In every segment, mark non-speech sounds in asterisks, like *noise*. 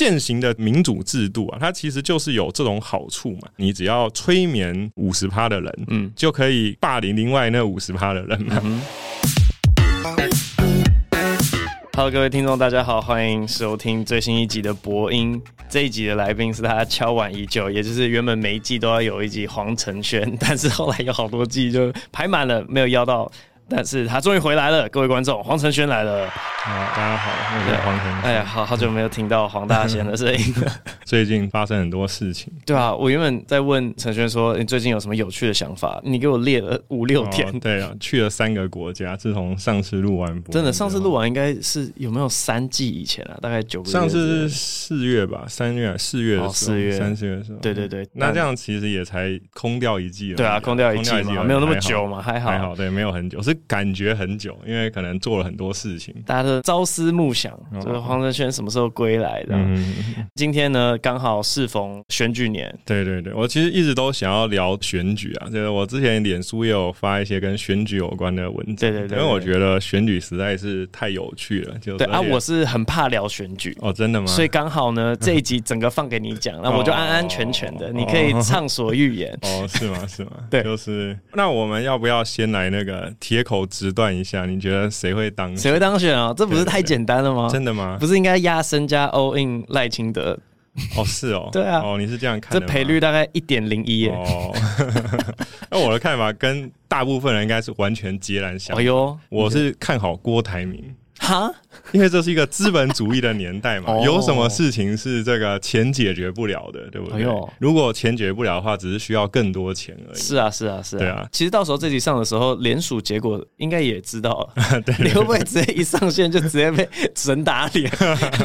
现行的民主制度啊，它其实就是有这种好处嘛。你只要催眠五十趴的人，嗯，就可以霸凌另外那五十趴的人嘛。嗯 Hello，各位听众，大家好，欢迎收听最新一集的播音。这一集的来宾是大家敲碗已久，也就是原本每一季都要有一集黄承轩，但是后来有好多季就排满了，没有邀到。但是他终于回来了，各位观众，黄承轩来了。啊，大家好，我是黄承轩。哎呀，好好久没有听到黄大仙的声音了。*laughs* 最近发生很多事情。对啊，我原本在问承轩说，你最近有什么有趣的想法？你给我列了五六天。哦。对啊，去了三个国家。自从上次录完播，真的，上次录完应该是有没有三季以前啊？大概九个月。上次是四月吧，三月、四月的时候，四月、三四月的时候。对对对，那这样其实也才空掉一季了。对啊，空掉一季嘛，没有那么久嘛，还好，还好，对，没有很久，是感觉很。久，因为可能做了很多事情，大家都朝思暮想，哦、就是黄泽轩什么时候归来的。嗯、今天呢，刚好适逢选举年。对对对，我其实一直都想要聊选举啊，就是我之前脸书也有发一些跟选举有关的文章。对对对，因为我觉得选举实在是太有趣了。就对啊，我是很怕聊选举哦，真的吗？所以刚好呢，这一集整个放给你讲，*laughs* 那我就安安全全的，哦、你可以畅所欲言。哦，是吗？是吗？*laughs* 对，就是。那我们要不要先来那个铁口直断一下？你觉得谁？谁会当选？谁会当选啊？这不是太简单了吗？真的吗？不是应该压身加 all in 赖清德？哦，是哦，*laughs* 对啊，哦，你是这样看？这赔率大概一点零一耶。哦，*laughs* 那我的看法跟大部分人应该是完全截然相反。哎呦，我是看好郭台铭。哈，*laughs* 因为这是一个资本主义的年代嘛，有什么事情是这个钱解决不了的，对不对？如果钱解决不了的话，只是需要更多钱而已。是啊，是啊，是啊。对啊，其实到时候这集上的时候，联署结果应该也知道 *laughs* 了。对，你会不会直接一上线就直接被神打脸？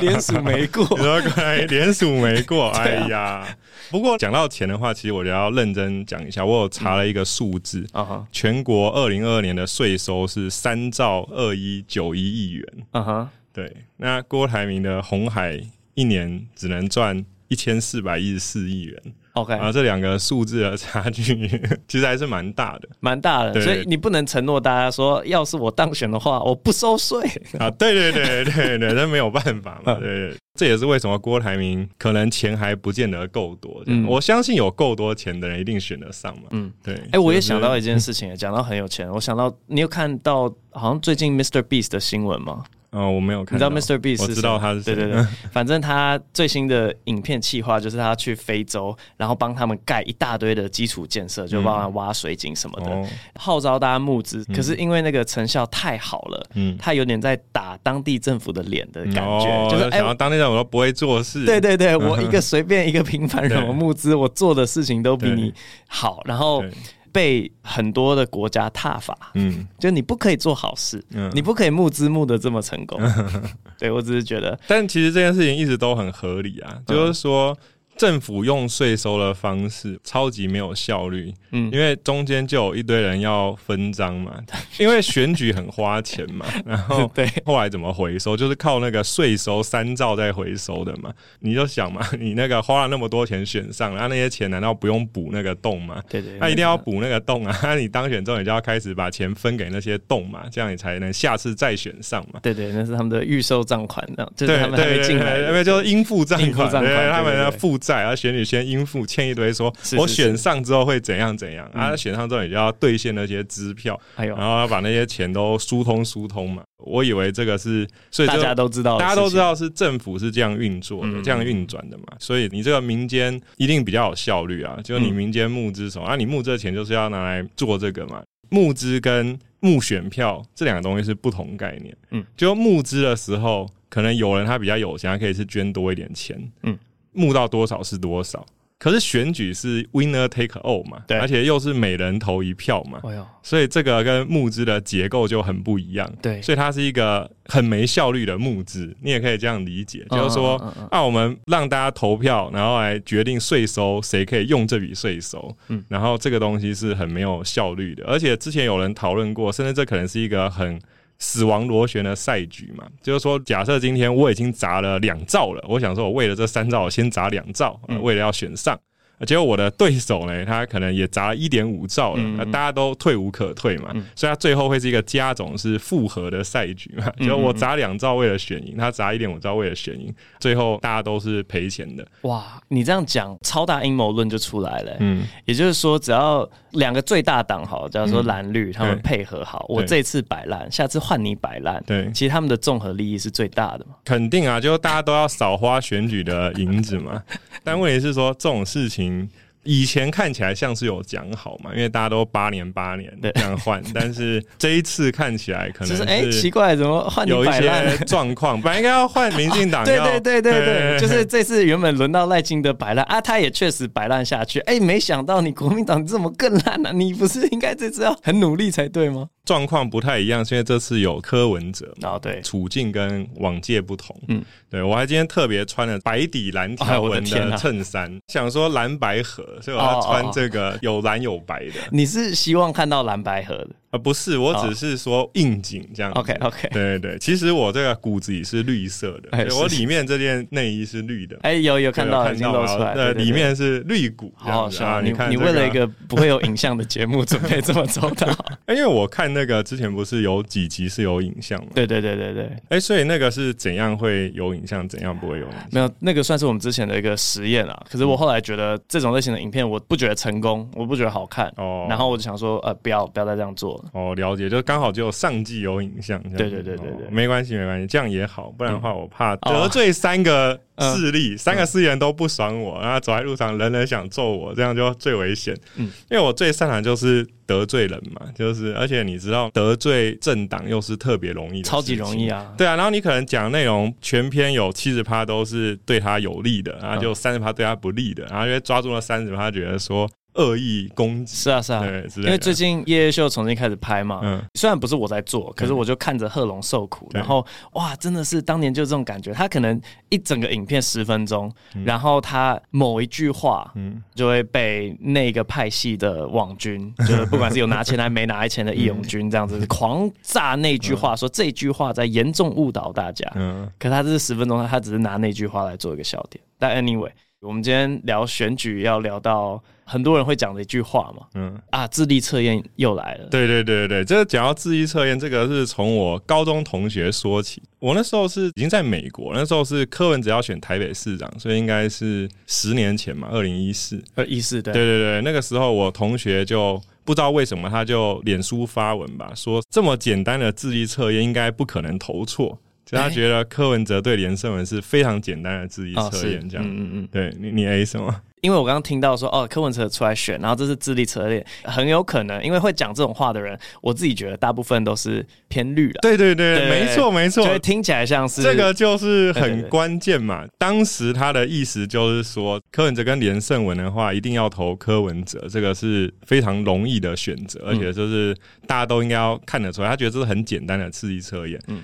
联署没过，*laughs* 你说联署没过，哎呀。不过讲到钱的话，其实我就要认真讲一下。我有查了一个数字，全国二零二二年的税收是三兆二一九一亿元。嗯哼，对，那郭台铭的红海一年只能赚一千四百一十四亿元。OK，啊，这两个数字的差距 *laughs* 其实还是蛮大的，蛮大的。所以你不能承诺大家说，要是我当选的话，我不收税 *laughs* 啊。对对对对对，那没有办法嘛。对，对，这也是为什么郭台铭可能钱还不见得够多。嗯，我相信有够多钱的人一定选得上嘛。嗯，对。哎，我也想到一件事情，讲到很有钱，我想到你有看到好像最近 Mr. Beast 的新闻吗？哦，我没有看。你知道 Mr. Beast？我知道他是谁。对对对，*laughs* 反正他最新的影片企划就是他去非洲，然后帮他们盖一大堆的基础建设，就帮他挖水井什么的，嗯、号召大家募资。嗯、可是因为那个成效太好了，嗯，他有点在打当地政府的脸的感觉，嗯哦、就是哎，当地政府都不会做事。对对对，*laughs* 我一个随便一个平凡人，我募资，我做的事情都比你好，然后。被很多的国家踏伐，嗯，就你不可以做好事，嗯，你不可以募资募的这么成功，*laughs* 对，我只是觉得，但其实这件事情一直都很合理啊，就是说。政府用税收的方式超级没有效率，嗯，因为中间就有一堆人要分赃嘛，*laughs* 因为选举很花钱嘛，*laughs* 然后对，后来怎么回收，就是靠那个税收三兆在回收的嘛，你就想嘛，*laughs* 你那个花了那么多钱选上，然后那些钱难道不用补那个洞吗？对对，那一定要补那个洞啊，那你当选之后你就要开始把钱分给那些洞嘛，这样你才能下次再选上嘛。对对，那是他们的预收账款，这样就是他们还没进来，因为就是应付账款，对，他们的负。在，然后选举先应付，欠一堆说，说我选上之后会怎样怎样，啊，选上之后你就要兑现那些支票，嗯、然后要把那些钱都疏通疏通嘛。我以为这个是，所以大家都知道，大家都知道是政府是这样运作的，嗯、这样运转的嘛。所以你这个民间一定比较有效率啊，就你民间募资什么，啊，你募这钱就是要拿来做这个嘛。募资跟募选票这两个东西是不同概念。嗯，就募资的时候，可能有人他比较有钱，他可以是捐多一点钱。嗯。募到多少是多少，可是选举是 winner take all 嘛，对，而且又是每人投一票嘛，哎呦，所以这个跟募资的结构就很不一样，对，所以它是一个很没效率的募资，你也可以这样理解，就是说，那我们让大家投票，然后来决定税收谁可以用这笔税收，嗯，然后这个东西是很没有效率的，而且之前有人讨论过，甚至这可能是一个很。死亡螺旋的赛局嘛，就是说，假设今天我已经砸了两兆了，我想说，我为了这三兆，我先砸两兆，为了要选上，结果我的对手呢，他可能也砸了一点五兆了，那、嗯、大家都退无可退嘛，嗯、所以他最后会是一个加总是复合的赛局嘛。嗯、就我砸两兆为了选赢，他砸一点五兆为了选赢，最后大家都是赔钱的。哇，你这样讲，超大阴谋论就出来了。嗯，也就是说，只要两个最大党好，假如说蓝绿他们配合好，嗯、我这次摆烂，下次换你摆烂，对，其实他们的综合利益是最大的嘛。肯定啊，就大家都要少花选举的银子嘛。但问题是说，这种事情。以前看起来像是有讲好嘛，因为大家都八年八年这样换，*laughs* 但是这一次看起来可能是哎、欸、奇怪，怎么换有一些状况，本来应该要换民进党，*laughs* 对对对对对，就是这次原本轮到赖清德摆烂啊，他也确实摆烂下去，哎、欸，没想到你国民党这么更烂了、啊，你不是应该这次要很努力才对吗？状况不太一样，因为这次有柯文哲哦，对，处境跟往届不同，嗯，对我还今天特别穿了白底蓝条 *laughs* 纹的衬衫，哎啊、想说蓝白合，所以我要穿。这个有蓝有白的，你是希望看到蓝白合的？啊，不是，我只是说应景这样。OK OK，对对对，其实我这个骨子里是绿色的，我里面这件内衣是绿的。哎，有有看到，已经露出来，对，里面是绿骨。好笑，你看，你为了一个不会有影像的节目准备这么周到。哎，因为我看那个之前不是有几集是有影像吗？对对对对对。哎，所以那个是怎样会有影像，怎样不会有影像？没有，那个算是我们之前的一个实验啊。可是我后来觉得这种类型的影片，我不觉得成功，我不觉得好看。哦。然后我就想说，呃，不要不要再这样做了。哦，了解，就。刚好只有上季有影像，对对对对对，没关系没关系，这样也好，不然的话我怕得罪三个势力，三个势力人都不爽我，然后走在路上人人想揍我，这样就最危险。嗯，因为我最擅长就是得罪人嘛，就是而且你知道得罪政党又是特别容易，超级容易啊。对啊，然后你可能讲内容全篇有七十趴都是对他有利的，然后就三十趴对他不利的，然后因为抓住了三十趴，觉得说。恶意攻击。是啊是啊，因为最近夜夜秀重新开始拍嘛，嗯，虽然不是我在做，可是我就看着贺龙受苦，然后哇，真的是当年就这种感觉，他可能一整个影片十分钟，然后他某一句话，嗯，就会被那个派系的网军，就是不管是有拿钱还没拿钱的义勇军 *laughs* 这样子狂炸那句话，说这句话在严重误导大家，嗯，可他这是十分钟，他只是拿那句话来做一个笑点，但 anyway。我们今天聊选举，要聊到很多人会讲的一句话嘛，嗯啊，智力测验又来了。对对对对，这个讲到智力测验，这个是从我高中同学说起。我那时候是已经在美国，那时候是柯文哲要选台北市长，所以应该是十年前嘛，二零一四，二一四对对对对，那个时候我同学就不知道为什么他就脸书发文吧，说这么简单的智力测验应该不可能投错。就他觉得柯文哲对连胜文是非常简单的智力测验，这样，嗯嗯嗯，对你你 A 什么？因为我刚刚听到说哦，柯文哲出来选，然后这是智力测验，很有可能，因为会讲这种话的人，我自己觉得大部分都是偏绿的。对对对，没错没错，所以听起来像是这个就是很关键嘛。当时他的意思就是说，柯文哲跟连胜文的话，一定要投柯文哲，这个是非常容易的选择，而且就是大家都应该要看得出来，他觉得这是很简单的智力测验。嗯。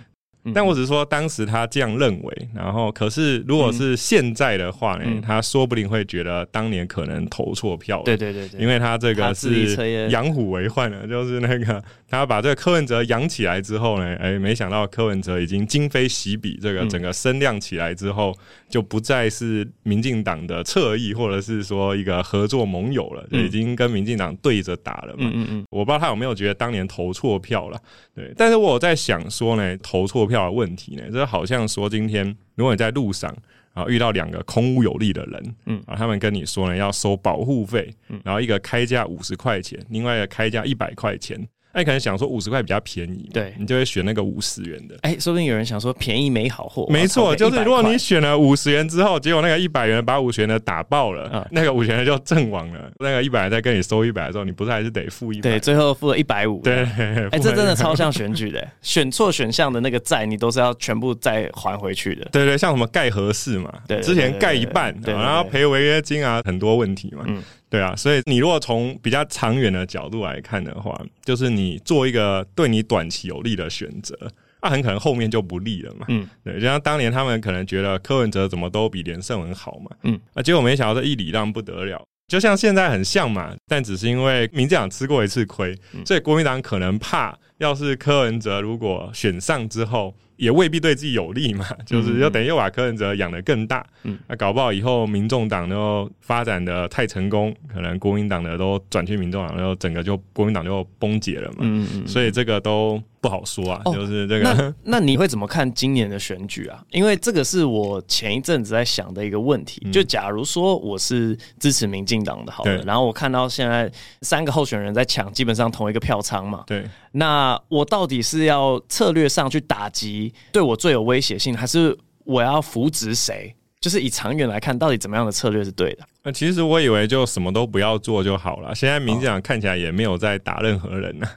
但我只是说，当时他这样认为，然后可是如果是现在的话呢，嗯、他说不定会觉得当年可能投错票了。对对对对，因为他这个是养虎为患了，就是那个他把这个柯文哲养起来之后呢，哎，没想到柯文哲已经今非昔比，这个整个声量起来之后，就不再是民进党的侧翼，或者是说一个合作盟友了，已经跟民进党对着打了嘛。嗯嗯嗯，我不知道他有没有觉得当年投错票了，对，但是我在想说呢，投错票。的问题呢？这好像说，今天如果你在路上啊遇到两个空无有力的人，嗯啊，他们跟你说呢要收保护费，嗯，然后一个开价五十块钱，另外一个开价一百块钱。那你可能想说五十块比较便宜，对，你就会选那个五十元的。哎，说不定有人想说便宜没好货。没错，就是如果你选了五十元之后，结果那个一百元把五十元的打爆了，那个五十元的就阵亡了。那个一百元再跟你收一百的时候，你不是还是得付一百？对，最后付了一百五。对，哎，这真的超像选举的，选错选项的那个债，你都是要全部再还回去的。对对，像什么盖合适嘛，对，之前盖一半，然后赔违约金啊，很多问题嘛。嗯。对啊，所以你如果从比较长远的角度来看的话，就是你做一个对你短期有利的选择，那很可能后面就不利了嘛。嗯，对，就像当年他们可能觉得柯文哲怎么都比连胜文好嘛。嗯，啊，结果没想到这一礼让不得了，就像现在很像嘛，但只是因为民进党吃过一次亏，所以国民党可能怕，要是柯文哲如果选上之后。也未必对自己有利嘛，就是要等于又把柯文哲养得更大，嗯，那搞不好以后民众党都发展的太成功，可能国民党的都转去民众党，然后整个就国民党就崩解了嘛，嗯嗯，所以这个都不好说啊，就是这个。哦、那那你会怎么看今年的选举啊？因为这个是我前一阵子在想的一个问题，就假如说我是支持民进党的，好了，然后我看到现在三个候选人在抢，基本上同一个票仓嘛，对，那我到底是要策略上去打击？对我最有威胁性，还是我要扶植谁？就是以长远来看，到底怎么样的策略是对的？那其实我以为就什么都不要做就好了。现在民进党看起来也没有在打任何人呢、啊，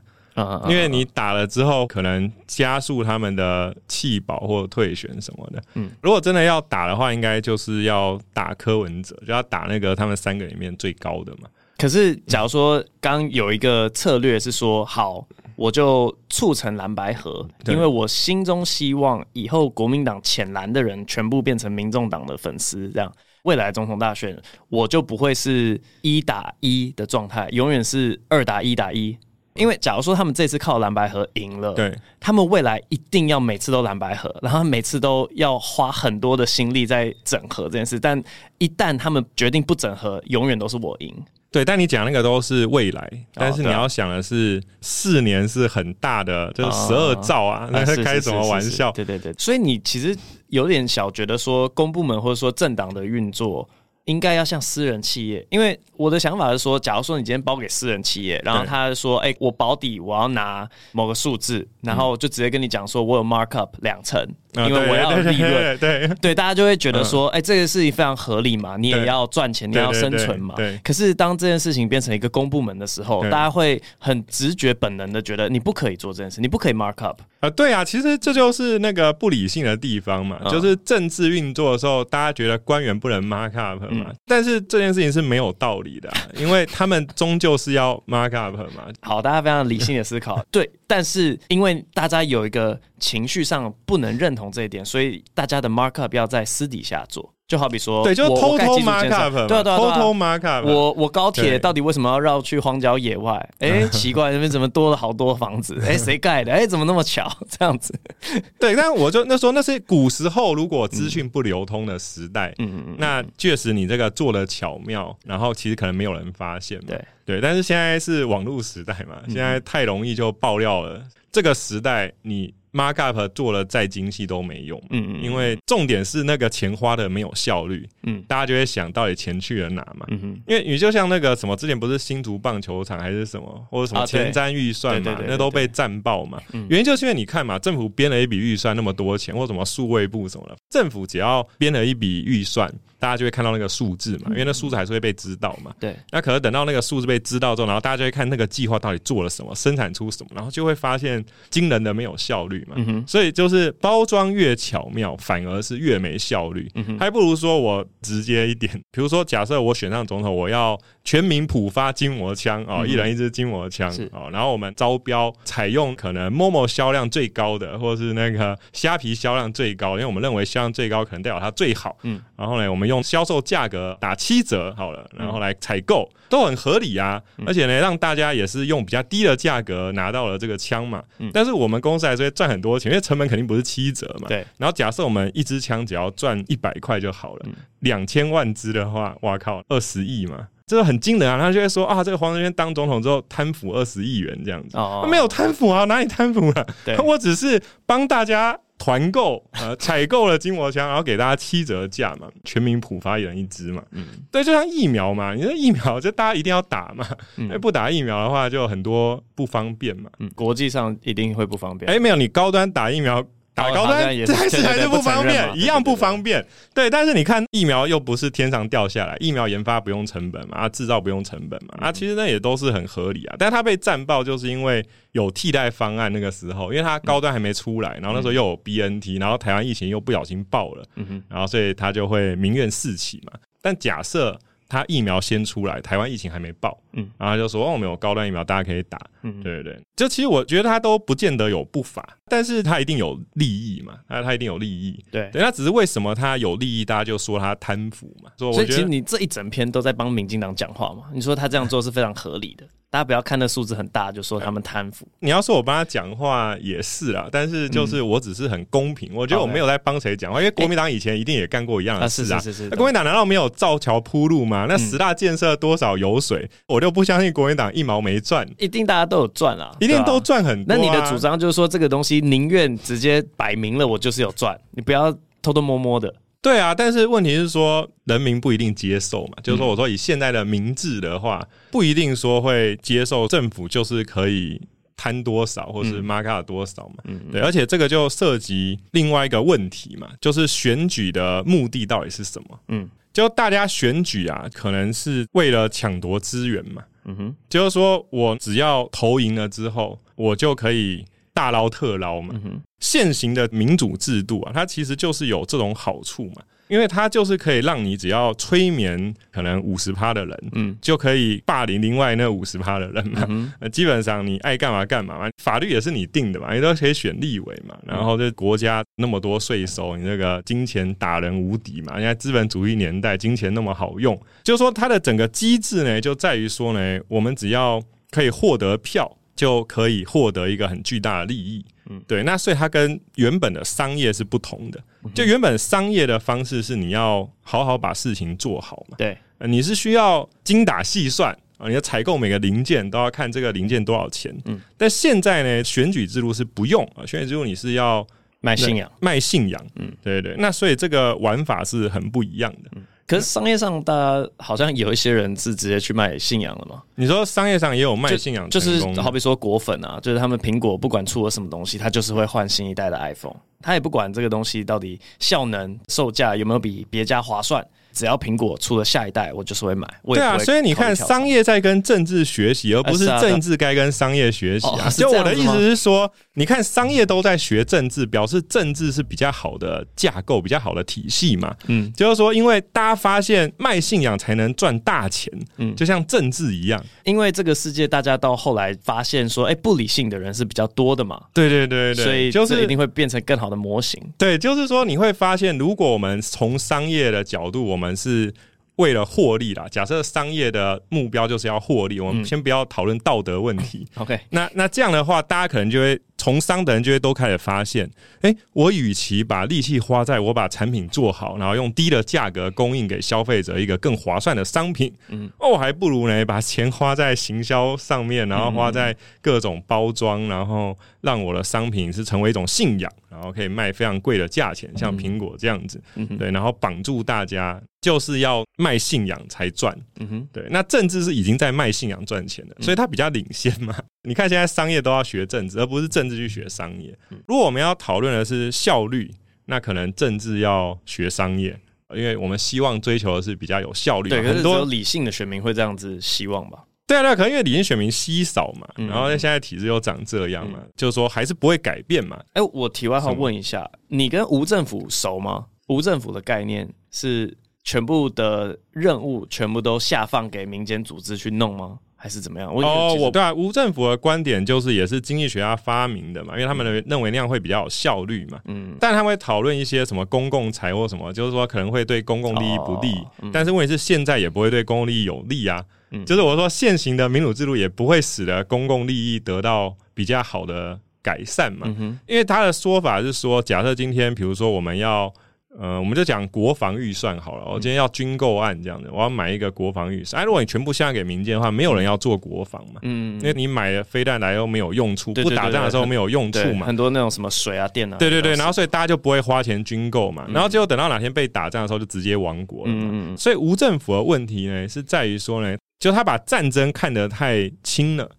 因为你打了之后，可能加速他们的弃保或退选什么的。嗯，如果真的要打的话，应该就是要打柯文哲，就要打那个他们三个里面最高的嘛。可是，假如说刚有一个策略是说好。我就促成蓝白合，因为我心中希望以后国民党浅蓝的人全部变成民众党的粉丝，这样未来总统大选我就不会是一打一的状态，永远是二打一打一。因为假如说他们这次靠蓝白合赢了，对，他们未来一定要每次都蓝白合，然后每次都要花很多的心力在整合这件事，但一旦他们决定不整合，永远都是我赢。对，但你讲那个都是未来，但是你要想的是四年是很大的，就是十二兆啊，那是开什么玩笑？对对对，所以你其实有点小觉得说公部门或者说政党的运作。应该要像私人企业，因为我的想法是说，假如说你今天包给私人企业，然后他说，哎、欸，我保底我要拿某个数字，然后就直接跟你讲说，我有 markup 两成，因为我要利润，对 *laughs* 对，大家就会觉得说，哎、欸，这个事情非常合理嘛，你也要赚钱，你要生存嘛。对。可是当这件事情变成一个公部门的时候，大家会很直觉本能的觉得，你不可以做这件事，你不可以 markup。啊，对啊，其实这就是那个不理性的地方嘛，就是政治运作的时候，大家觉得官员不能 markup。嗯、但是这件事情是没有道理的，啊，*laughs* 因为他们终究是要 mark up 嘛。好，大家非常理性的思考，*laughs* 对。但是因为大家有一个情绪上不能认同这一点，所以大家的 mark up 要在私底下做。就好比说，对，就偷偷 mark up，对对，偷偷 mark up。我我高铁到底为什么要绕去荒郊野外？哎、欸，奇怪，那边怎么多了好多房子？哎、欸，*laughs* 谁盖的？哎、欸，怎么那么巧？*laughs* 这样子。*laughs* 对，但我就那时候那是古时候，如果资讯不流通的时代，嗯嗯，那确实你这个做的巧妙，然后其实可能没有人发现嘛。对对，但是现在是网络时代嘛，现在太容易就爆料了。这个时代你。Markup 做了再精细都没用，嗯嗯，因为重点是那个钱花的没有效率，嗯，大家就会想到底钱去了哪嘛，嗯哼，因为你就像那个什么之前不是新竹棒球场还是什么或者什么前瞻预算嘛，那都被战爆嘛，原因就是因为你看嘛，政府编了一笔预算那么多钱，或什么数位部什么的，政府只要编了一笔预算。大家就会看到那个数字嘛，因为那数字还是会被知道嘛。对。那可能等到那个数字被知道之后，然后大家就会看那个计划到底做了什么，生产出什么，然后就会发现惊人的没有效率嘛。嗯哼。所以就是包装越巧妙，反而是越没效率。嗯哼。还不如说我直接一点，比如说假设我选上总统，我要全民普发筋膜枪啊，一人一支筋膜枪啊，然后我们招标采用可能 Momo 销量最高的，或者是那个虾皮销量最高，因为我们认为销量最高可能代表它最好。嗯。然后呢，我们用。销售价格打七折好了，然后来采购都很合理啊，而且呢，让大家也是用比较低的价格拿到了这个枪嘛。嗯但是我们公司还是会赚很多钱，因为成本肯定不是七折嘛。对。然后假设我们一支枪只要赚一百块就好了，两千万支的话，哇靠，二十亿嘛，这个很惊人啊！他就会说啊，这个黄仁轩当总统之后贪腐二十亿元这样子。哦。没有贪腐啊，哪里贪腐了？对。我只是帮大家。团购呃，采购了筋膜枪，然后给大家七折价嘛，全民普发一人一支嘛。嗯，对，就像疫苗嘛，你说疫苗就大家一定要打嘛，因为不打疫苗的话就很多不方便嘛。嗯，国际上一定会不方便。哎，没有，你高端打疫苗。打高端这还是还是不方便，一样不方便。对，但是你看疫苗又不是天上掉下来，疫苗研发不用成本嘛，啊，制造不用成本嘛，啊，其实那也都是很合理啊。但是它被战爆，就是因为有替代方案那个时候，因为它高端还没出来，然后那时候又有 BNT，然后台湾疫情又不小心爆了，然后所以它就会民怨四起嘛。但假设。他疫苗先出来，台湾疫情还没爆，嗯，然后就说我们有高端疫苗，大家可以打，嗯，对对对，就其实我觉得他都不见得有不法，但是他一定有利益嘛，他他一定有利益，对，对，他只是为什么他有利益，大家就说他贪腐嘛，所以，我觉得所以其实你这一整篇都在帮民进党讲话嘛，你说他这样做是非常合理的。大家不要看那数字很大就说他们贪腐。你要说我帮他讲话也是啦，但是就是我只是很公平，嗯、我觉得我没有在帮谁讲话，因为国民党以前一定也干过一样的事啊。欸、是是是是，那国民党难道没有造桥铺路吗？那十大建设多少油水，嗯、我就不相信国民党一毛没赚。一定大家都有赚啊，一定都赚很多、啊。那你的主张就是说这个东西宁愿直接摆明了，我就是有赚，你不要偷偷摸摸的。对啊，但是问题是说，人民不一定接受嘛。就是说，我说以现在的民智的话，不一定说会接受政府就是可以贪多少，或是 mark up 多少嘛。嗯，对，而且这个就涉及另外一个问题嘛，就是选举的目的到底是什么？嗯，就大家选举啊，可能是为了抢夺资源嘛。嗯哼，就是说我只要投赢了之后，我就可以。大捞特捞嘛，现行的民主制度啊，它其实就是有这种好处嘛，因为它就是可以让你只要催眠可能五十趴的人，嗯，就可以霸凌另外那五十趴的人嘛。那基本上你爱干嘛干嘛嘛，法律也是你定的嘛，你都可以选立委嘛。然后这国家那么多税收，你这个金钱打人无敌嘛。现在资本主义年代，金钱那么好用，就是说它的整个机制呢，就在于说呢，我们只要可以获得票。就可以获得一个很巨大的利益，嗯，对，那所以它跟原本的商业是不同的。就原本商业的方式是你要好好把事情做好嘛，对，你是需要精打细算啊，你要采购每个零件都要看这个零件多少钱，嗯，但现在呢，选举制度是不用啊，选举制度你是要卖信仰，卖信仰，嗯，对对，那所以这个玩法是很不一样的。可是商业上，大家好像有一些人是直接去卖信仰了嘛？你说商业上也有卖信仰，就是好比说果粉啊，就是他们苹果不管出了什么东西，他就是会换新一代的 iPhone，他也不管这个东西到底效能、售价有没有比别家划算。只要苹果出了下一代，我就是会买。会对啊，所以你看，商业在跟政治学习，而不是政治该跟商业学习啊。就我的意思是说，你看商业都在学政治，表示政治是比较好的架构，比较好的体系嘛。嗯，就是说，因为大家发现卖信仰才能赚大钱，嗯，就像政治一样。因为这个世界，大家到后来发现说，哎，不理性的人是比较多的嘛。对对对对，所以就是一定会变成更好的模型。对，就是说你会发现，如果我们从商业的角度，我们我们是为了获利啦。假设商业的目标就是要获利，我们先不要讨论道德问题。OK，那那这样的话，大家可能就会。从商的人就会都开始发现，哎、欸，我与其把力气花在我把产品做好，然后用低的价格供应给消费者一个更划算的商品，嗯，哦，我还不如呢把钱花在行销上面，然后花在各种包装，然后让我的商品是成为一种信仰，然后可以卖非常贵的价钱，像苹果这样子，对，然后绑住大家就是要卖信仰才赚，嗯哼，对，那政治是已经在卖信仰赚钱的，所以它比较领先嘛。你看，现在商业都要学政治，而不是政治去学商业。如果我们要讨论的是效率，那可能政治要学商业，因为我们希望追求的是比较有效率。对，很多理性的选民会这样子希望吧？对啊，对，可能因为理性选民稀少嘛，然后现在体制又长这样嘛，就是说还是不会改变嘛。哎，我题外话问一下，你跟无政府熟吗？无政府的概念是全部的任务全部都下放给民间组织去弄吗？还是怎么样？哦，我对啊，无政府的观点就是也是经济学家发明的嘛，因为他们认为那样会比较有效率嘛。嗯，但他们会讨论一些什么公共财或什么，就是说可能会对公共利益不利。哦嗯、但是问题是现在也不会对公共利益有利啊。嗯，就是我说现行的民主制度也不会使得公共利益得到比较好的改善嘛。嗯哼，因为他的说法是说，假设今天比如说我们要。呃，我们就讲国防预算好了。我今天要军购案这样子，我要买一个国防预算。哎，如果你全部下给民间的话，没有人要做国防嘛。嗯，因为你买了飞弹来又没有用处，不打仗的时候没有用处嘛。很多那种什么水啊、电啊。对对对，然后所以大家就不会花钱军购嘛。然后结果等到哪天被打仗的时候，就直接亡国了嘛。嗯，所以无政府的问题呢，是在于说呢，就他把战争看得太轻了，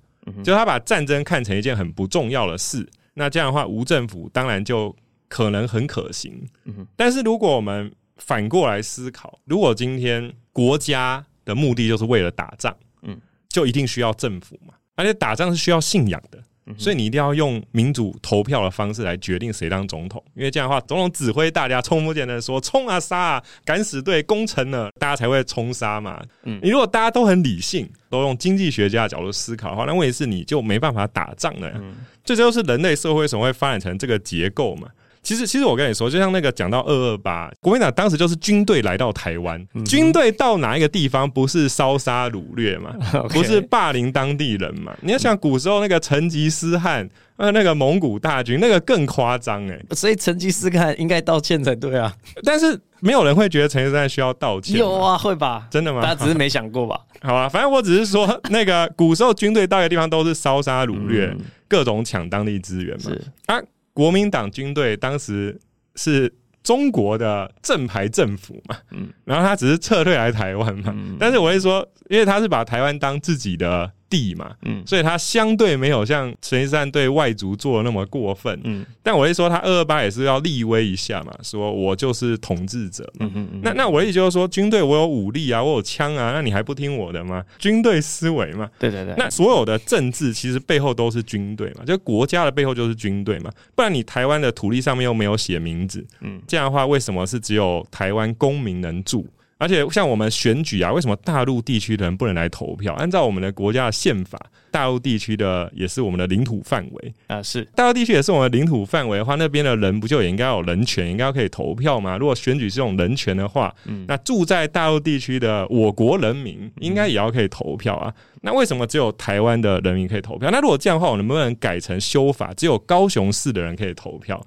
就他把战争看成一件很不重要的事。那这样的话，无政府当然就。可能很可行，但是如果我们反过来思考，如果今天国家的目的就是为了打仗，嗯，就一定需要政府嘛，而且打仗是需要信仰的，所以你一定要用民主投票的方式来决定谁当总统，因为这样的话，总统指挥大家冲锋陷阵说冲啊杀啊，敢死队攻城了，大家才会冲杀嘛。嗯，你如果大家都很理性，都用经济学家的角度思考的话，那问题是你就没办法打仗了呀。这就是人类社会为什么会发展成这个结构嘛。其实，其实我跟你说，就像那个讲到二二八，国民党当时就是军队来到台湾，嗯、军队到哪一个地方不是烧杀掳掠嘛，*laughs* 不是霸凌当地人嘛？你要想古时候那个成吉思汗，呃，那个蒙古大军，那个更夸张哎。所以成吉思汗应该道歉才对啊。但是没有人会觉得成吉思汗需要道歉。有啊，会吧？真的吗？大家只是没想过吧？*laughs* 好吧，反正我只是说，那个古时候军队到一个地方都是烧杀掳掠，嗯、各种抢当地资源嘛。啊，国民党军队当时。是中国的正牌政府嘛，嗯，然后他只是撤退来台湾嘛，嗯，但是我会说，因为他是把台湾当自己的。地嘛，嗯，所以他相对没有像成吉思汗对外族做的那么过分，嗯，但我一说他二二八也是要立威一下嘛，说我就是统治者嘛，嗯嗯嗯，那那我意思就是说，军队我有武力啊，我有枪啊，那你还不听我的吗？军队思维嘛，对对对，那所有的政治其实背后都是军队嘛，就国家的背后就是军队嘛，不然你台湾的土地上面又没有写名字，嗯，这样的话为什么是只有台湾公民能住？而且像我们选举啊，为什么大陆地区的人不能来投票？按照我们的国家的宪法，大陆地区的也是我们的领土范围啊。是大陆地区也是我们的领土范围的话，那边的人不就也应该有人权，应该可以投票吗？如果选举是这种人权的话，嗯，那住在大陆地区的我国人民应该也要可以投票啊。那为什么只有台湾的人民可以投票？那如果这样的话，我能不能改成修法，只有高雄市的人可以投票？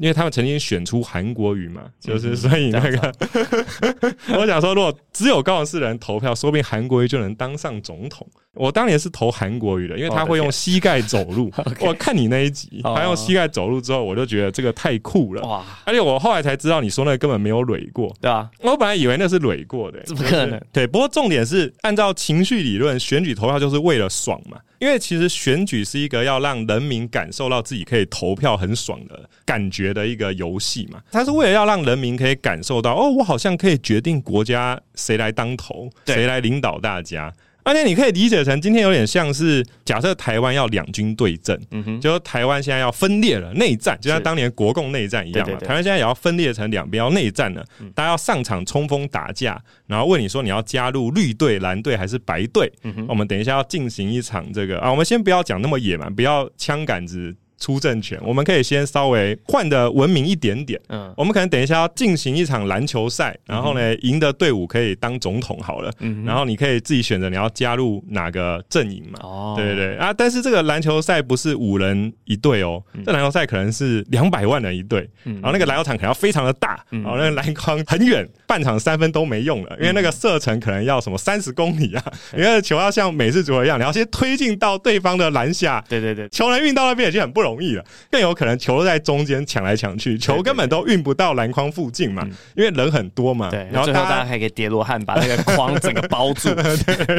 因为他们曾经选出韩国瑜嘛，就是所以那个，*laughs* 我想说，如果只有高雄市的人投票，说不定韩国瑜就能当上总统。我当年是投韩国瑜的，因为他会用膝盖走路。*laughs* 我看你那一集，他用膝盖走路之后，我就觉得这个太酷了。哇！而且我后来才知道，你说那个根本没有垒过，对吧？我本来以为那是垒过的，怎么可能？对，不过重点是按照情绪理论，选举投票就是为了爽嘛。因为其实选举是一个要让人民感受到自己可以投票很爽的感觉的一个游戏嘛。它是为了要让人民可以感受到，哦，我好像可以决定国家谁来当头，谁来领导大家。而且你可以理解成，今天有点像是假设台湾要两军对阵，嗯哼，就台湾现在要分裂了，内战，就像当年国共内战一样嘛。台湾现在也要分裂成两边，要内战了，大家要上场冲锋打架，然后问你说你要加入绿队、蓝队还是白队？嗯哼，我们等一下要进行一场这个啊，我们先不要讲那么野蛮，不要枪杆子。出政权，我们可以先稍微换的文明一点点。嗯，我们可能等一下要进行一场篮球赛，然后呢，赢的队伍可以当总统好了。嗯，然后你可以自己选择你要加入哪个阵营嘛。哦，对对对啊！但是这个篮球赛不是五人一队哦，这篮球赛可能是两百万人一队。嗯，然后那个篮球场可能要非常的大，然后那个篮筐很远，半场三分都没用了，因为那个射程可能要什么三十公里啊，因为球要像美式足球一样，你要先推进到对方的篮下。对对对，球能运到那边已经很不容易了，更有可能球在中间抢来抢去，球根本都运不到篮筐附近嘛，因为人很多嘛。对，然后最后大家还可以叠罗汉把那个框整个包住。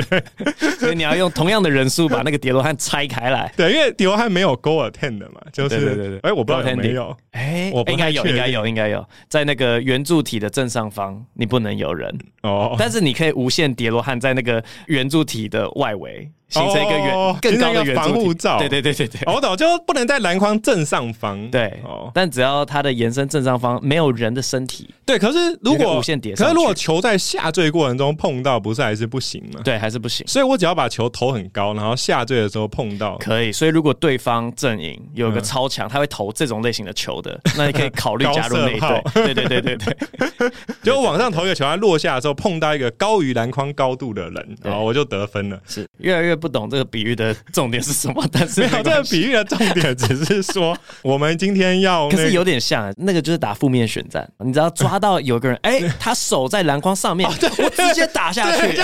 *laughs* 所以你要用同样的人数把那个叠罗汉拆开来。对，因为叠罗汉没有 goal attempt 的嘛，就是对对对对。哎，我不知道有没有。哎，我应该有，应该有，应该有，在那个圆柱体的正上方，你不能有人哦，但是你可以无限叠罗汉在那个圆柱体的外围。形成一个圆更高的防护罩，对对对对对，我懂，就不能在篮筐正上方，对，哦但只要它的延伸正上方没有人的身体，对。可是如果无限叠，可是如果球在下坠过程中碰到，不是还是不行吗？对，还是不行。所以我只要把球投很高，然后下坠的时候碰到，可以。所以如果对方阵营有一个超强，他会投这种类型的球的，那你可以考虑加入那一队。对对对对对，*laughs* 就往上投一个球，它落下的时候碰到一个高于篮筐高度的人，然后我就得分了。是越来越。不懂这个比喻的重点是什么？*laughs* 但是没有这个比喻的重点，*laughs* 只是说我们今天要，可是有点像那个就是打负面选战。你只要抓到有个人，*laughs* 哎，他手在篮筐上面，我直接打下去，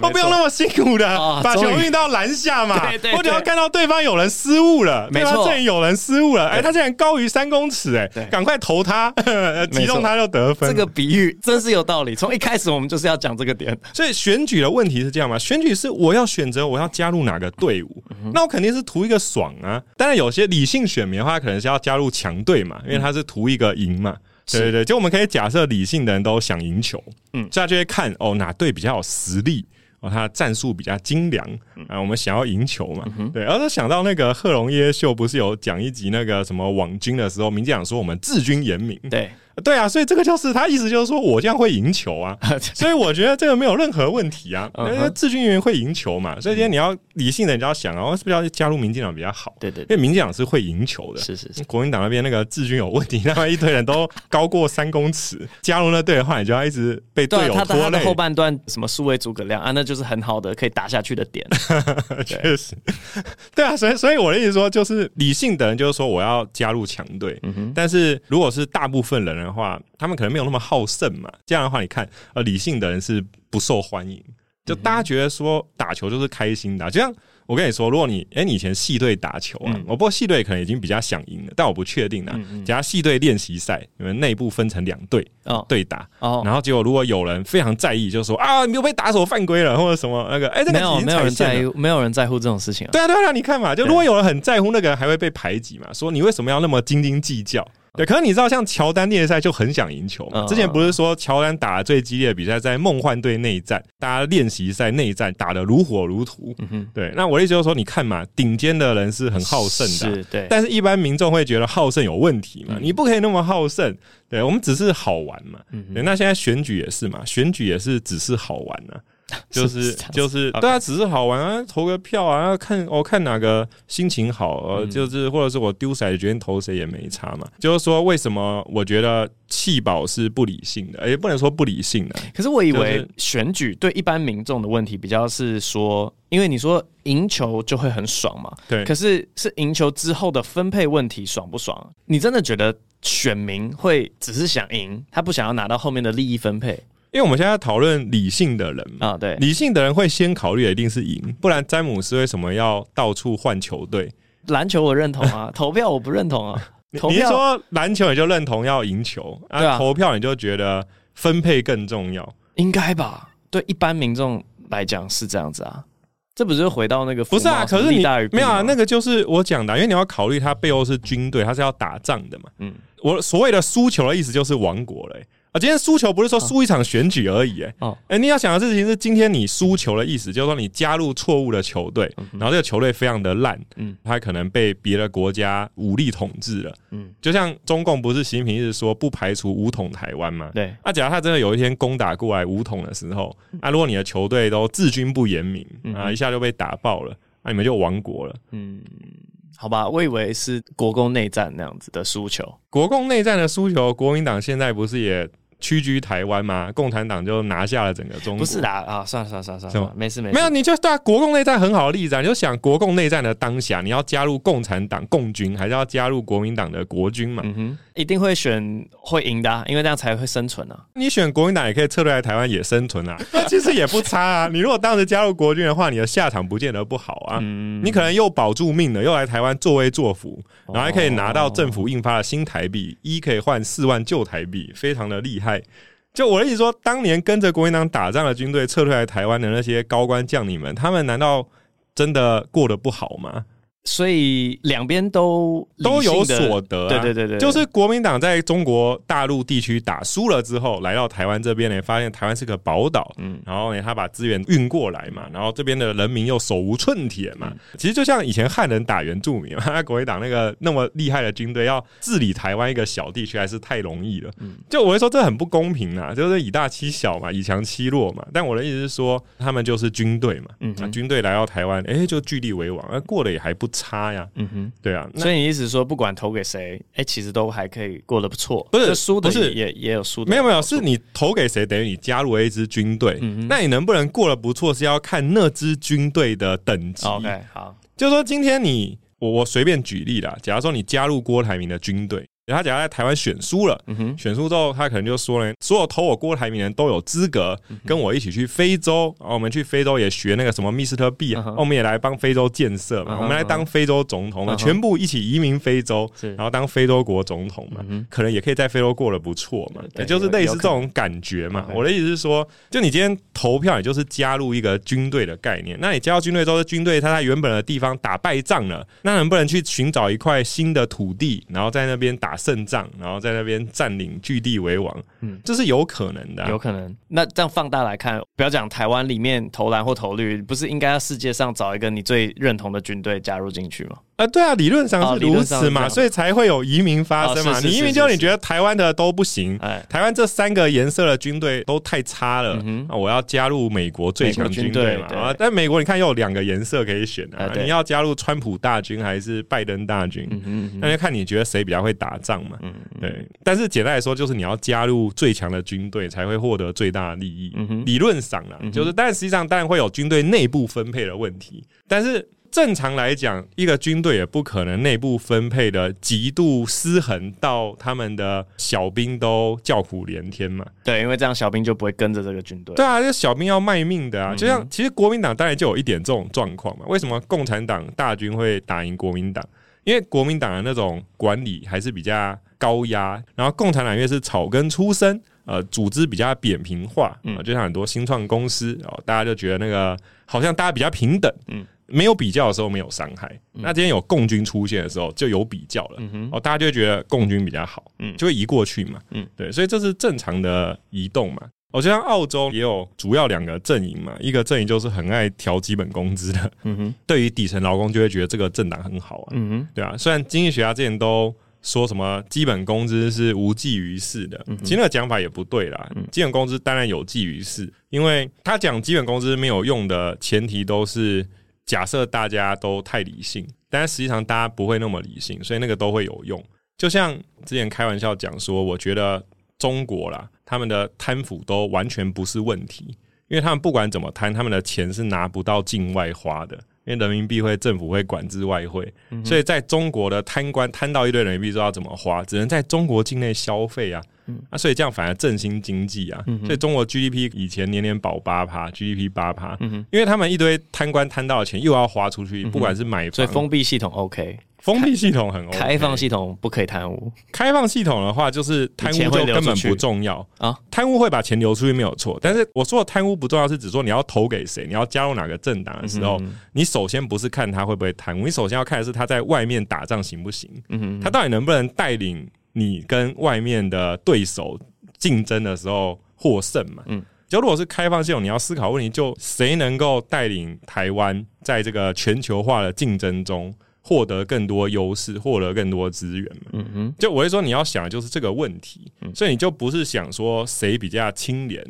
我不用那么辛苦的把球运到篮下嘛。我只要看到对方有人失误了，没错，这里有人失误了，哎，他竟然高于三公尺，哎，赶快投他，击中他就得分。这个比喻真是有道理。从一开始我们就是要讲这个点，所以选举的问题是这样嘛？选举。是我要选择我要加入哪个队伍，那我肯定是图一个爽啊。当然有些理性选民的话，可能是要加入强队嘛，因为他是图一个赢嘛。对对对，就我们可以假设理性的人都想赢球，嗯，这样就会看哦哪队比较有实力哦，他的战术比较精良啊，我们想要赢球嘛。对，然后想到那个贺珑夜夜秀不是有讲一集那个什么网军的时候，民进党说我们治军严明，对。对啊，所以这个就是他意思，就是说我这样会赢球啊，*laughs* 所以我觉得这个没有任何问题啊，*laughs* 因为志军议员会赢球嘛，所以今天你要理性的，你就要想啊，我是不是要加入民进党比较好？对对，因为民进党是会赢球的，是是是，国民党那边那个志军有问题，*laughs* 那么一堆人都高过三公尺，加入那队的话，你就要一直被队友拖累。后半段什么数位诸葛亮啊，那就是很好的可以打下去的点，确实，对啊，所以所以我的意思说，就是理性的人就是说我要加入强队，嗯哼，但是如果是大部分人的话，他们可能没有那么好胜嘛，这样的话，你看，呃，理性的人是不受欢迎，就大家觉得说打球就是开心的，就像。我跟你说，如果你哎、欸，你以前系队打球啊，我、嗯、不过系队可能已经比较想赢了，但我不确定啊。假如系队练习赛，你们内部分成两队对打，哦、然后结果如果有人非常在意，就是说啊，你又被打手犯规了，或者什么那个，哎、欸，这个没有没有人在意，没有人在乎这种事情啊。对啊对啊，你看嘛，就如果有人很在乎，那个人还会被排挤嘛，说你为什么要那么斤斤计较？对，可是你知道，像乔丹练赛就很想赢球嘛。之前不是说乔丹打的最激烈的比赛在梦幻队内战，大家练习赛内战打得如火如荼。对，那我的意思就是说，你看嘛，顶尖的人是很好胜的，对。但是一般民众会觉得好胜有问题嘛？你不可以那么好胜。对，我们只是好玩嘛。对，那现在选举也是嘛，选举也是只是好玩呢。*laughs* 就是就是，大家只是好玩啊，投个票啊，看我看哪个心情好，呃，就是或者是我丢骰子决定投谁也没差嘛。就是说，为什么我觉得弃保是不理性的？也不能说不理性的。可是我以为选举对一般民众的问题比较是说，因为你说赢球就会很爽嘛。对。可是是赢球之后的分配问题爽不爽？你真的觉得选民会只是想赢，他不想要拿到后面的利益分配？因为我们现在讨论理性的人啊，对，理性的人会先考虑的一定是赢，不然詹姆斯为什么要到处换球队？篮球我认同啊，*laughs* 投票我不认同啊。投票你是说篮球你就认同要赢球啊？啊，投票你就觉得分配更重要？应该吧？对一般民众来讲是这样子啊。这不是回到那个不是啊？可是你没有啊？那个就是我讲的啊，因为你要考虑他背后是军队，他是要打仗的嘛。嗯，我所谓的输球的意思就是亡国了欸。啊，今天输球不是说输一场选举而已，哎，哦，哎，你要想的事情是，今天你输球的意思，就是说你加入错误的球队，然后这个球队非常的烂，嗯，他可能被别的国家武力统治了，嗯，就像中共不是习近平一直说不排除武统台湾嘛，对，那假如他真的有一天攻打过来武统的时候，那如果你的球队都治军不严明，啊，一下就被打爆了，那你们就亡国了，嗯。好吧，我以为是国共内战那样子的输球，国共内战的输球，国民党现在不是也屈居台湾嘛，共产党就拿下了整个中国。不是的啊，算了算了算了算了，没事没事。没有，你就对啊，国共内战很好的例子啊，你就想国共内战的当下，你要加入共产党共军，还是要加入国民党的国军嘛？嗯哼。一定会选会赢的，啊，因为这样才会生存啊。你选国民党也可以撤退来台湾也生存啊，*laughs* 那其实也不差啊。你如果当时加入国军的话，你的下场不见得不好啊。嗯、你可能又保住命了，又来台湾作威作福，然后还可以拿到政府印发的新台币，一可以换四万旧台币，非常的厉害。就我的意思说，当年跟着国民党打仗的军队撤退来台湾的那些高官将领们，他们难道真的过得不好吗？所以两边都都有所得，啊，对对对对，就是国民党在中国大陆地区打输了之后，来到台湾这边呢，发现台湾是个宝岛，嗯，然后呢，他把资源运过来嘛，然后这边的人民又手无寸铁嘛，其实就像以前汉人打原住民嘛，国民党那个那么厉害的军队要治理台湾一个小地区还是太容易了，嗯。就我会说这很不公平啊，就是以大欺小嘛，以强欺弱嘛，但我的意思是说，他们就是军队嘛，嗯，军队来到台湾，哎，就据地为王，而过得也还不。差呀，嗯哼，对啊，所以你意思说，不管投给谁，哎、欸，其实都还可以过得不错。不是输的，不是也也有输的，没有没有，是你投给谁，等于你加入了一支军队。嗯，那你能不能过得不错，是要看那支军队的等级。OK，好，就是说今天你我我随便举例啦，假如说你加入郭台铭的军队。他假如在台湾选输了，嗯、选输之后，他可能就说呢，所有投我郭台铭人都有资格跟我一起去非洲，然后我们去非洲也学那个什么 Mr. B 啊，嗯、哼我们也来帮非洲建设嘛，我们来当非洲总统嘛，全部一起移民非洲，然后当非洲国总统嘛，可能也可以在非洲过得不错嘛，也、嗯、就是类似这种感觉嘛。我的意思是说，就你今天投票，也就是加入一个军队的概念，那你加入军队之后，军队他在原本的地方打败仗了，那能不能去寻找一块新的土地，然后在那边打胜仗，然后在那边占领，据地为王，嗯，这是有可能的，啊，有可能。那这样放大来看，不要讲台湾里面投蓝或投绿，不是应该要世界上找一个你最认同的军队加入进去吗？啊，对啊，理论上是如此嘛，所以才会有移民发生嘛。你移民就你觉得台湾的都不行，台湾这三个颜色的军队都太差了，那我要加入美国最强军队嘛。啊，但美国你看又有两个颜色可以选啊，你要加入川普大军还是拜登大军？那就看你觉得谁比较会打仗嘛。对，但是简单来说，就是你要加入最强的军队才会获得最大的利益。理论上啊，就是，但实际上当然会有军队内部分配的问题，但是。正常来讲，一个军队也不可能内部分配的极度失衡到他们的小兵都叫苦连天嘛。对，因为这样小兵就不会跟着这个军队。对啊，这小兵要卖命的啊。就像其实国民党当然就有一点这种状况嘛。为什么共产党大军会打赢国民党？因为国民党的那种管理还是比较高压，然后共产党因为是草根出身，呃，组织比较扁平化，嗯，就像很多新创公司哦，大家就觉得那个好像大家比较平等，嗯。没有比较的时候没有伤害，那今天有共军出现的时候就有比较了，哦，大家就会觉得共军比较好，就会移过去嘛，对，所以这是正常的移动嘛。哦，就像澳洲也有主要两个阵营嘛，一个阵营就是很爱调基本工资的，嗯哼。对于底层劳工就会觉得这个政党很好啊，对啊，虽然经济学家之前都说什么基本工资是无济于事的，其实那个讲法也不对啦，基本工资当然有济于事，因为他讲基本工资没有用的前提都是。假设大家都太理性，但是实际上大家不会那么理性，所以那个都会有用。就像之前开玩笑讲说，我觉得中国啦，他们的贪腐都完全不是问题，因为他们不管怎么贪，他们的钱是拿不到境外花的，因为人民币会政府会管制外汇，所以在中国的贪官贪到一堆人民币，知道怎么花，只能在中国境内消费啊。嗯，啊，所以这样反而振兴经济啊，嗯、所以中国 GDP 以前年年保八趴，GDP 八趴，因为他们一堆贪官贪到的钱又要花出去，不管是买房，所以封闭系统 OK，封闭系统很 OK，开放系统不可以贪污，开放系统的话就是贪污就根本不重要。啊，贪污会把钱流出去没有错，但是我说的贪污不重要是指说你要投给谁，你要加入哪个政党的时候，嗯、你首先不是看他会不会贪污，你首先要看的是他在外面打仗行不行，嗯哼，他到底能不能带领你跟外面的对手。竞争的时候获胜嘛，嗯，就如果是开放系统，你要思考问题，就谁能够带领台湾在这个全球化的竞争中获得更多优势，获得更多资源嘛，嗯哼，就我会说你要想的就是这个问题，所以你就不是想说谁比较清廉。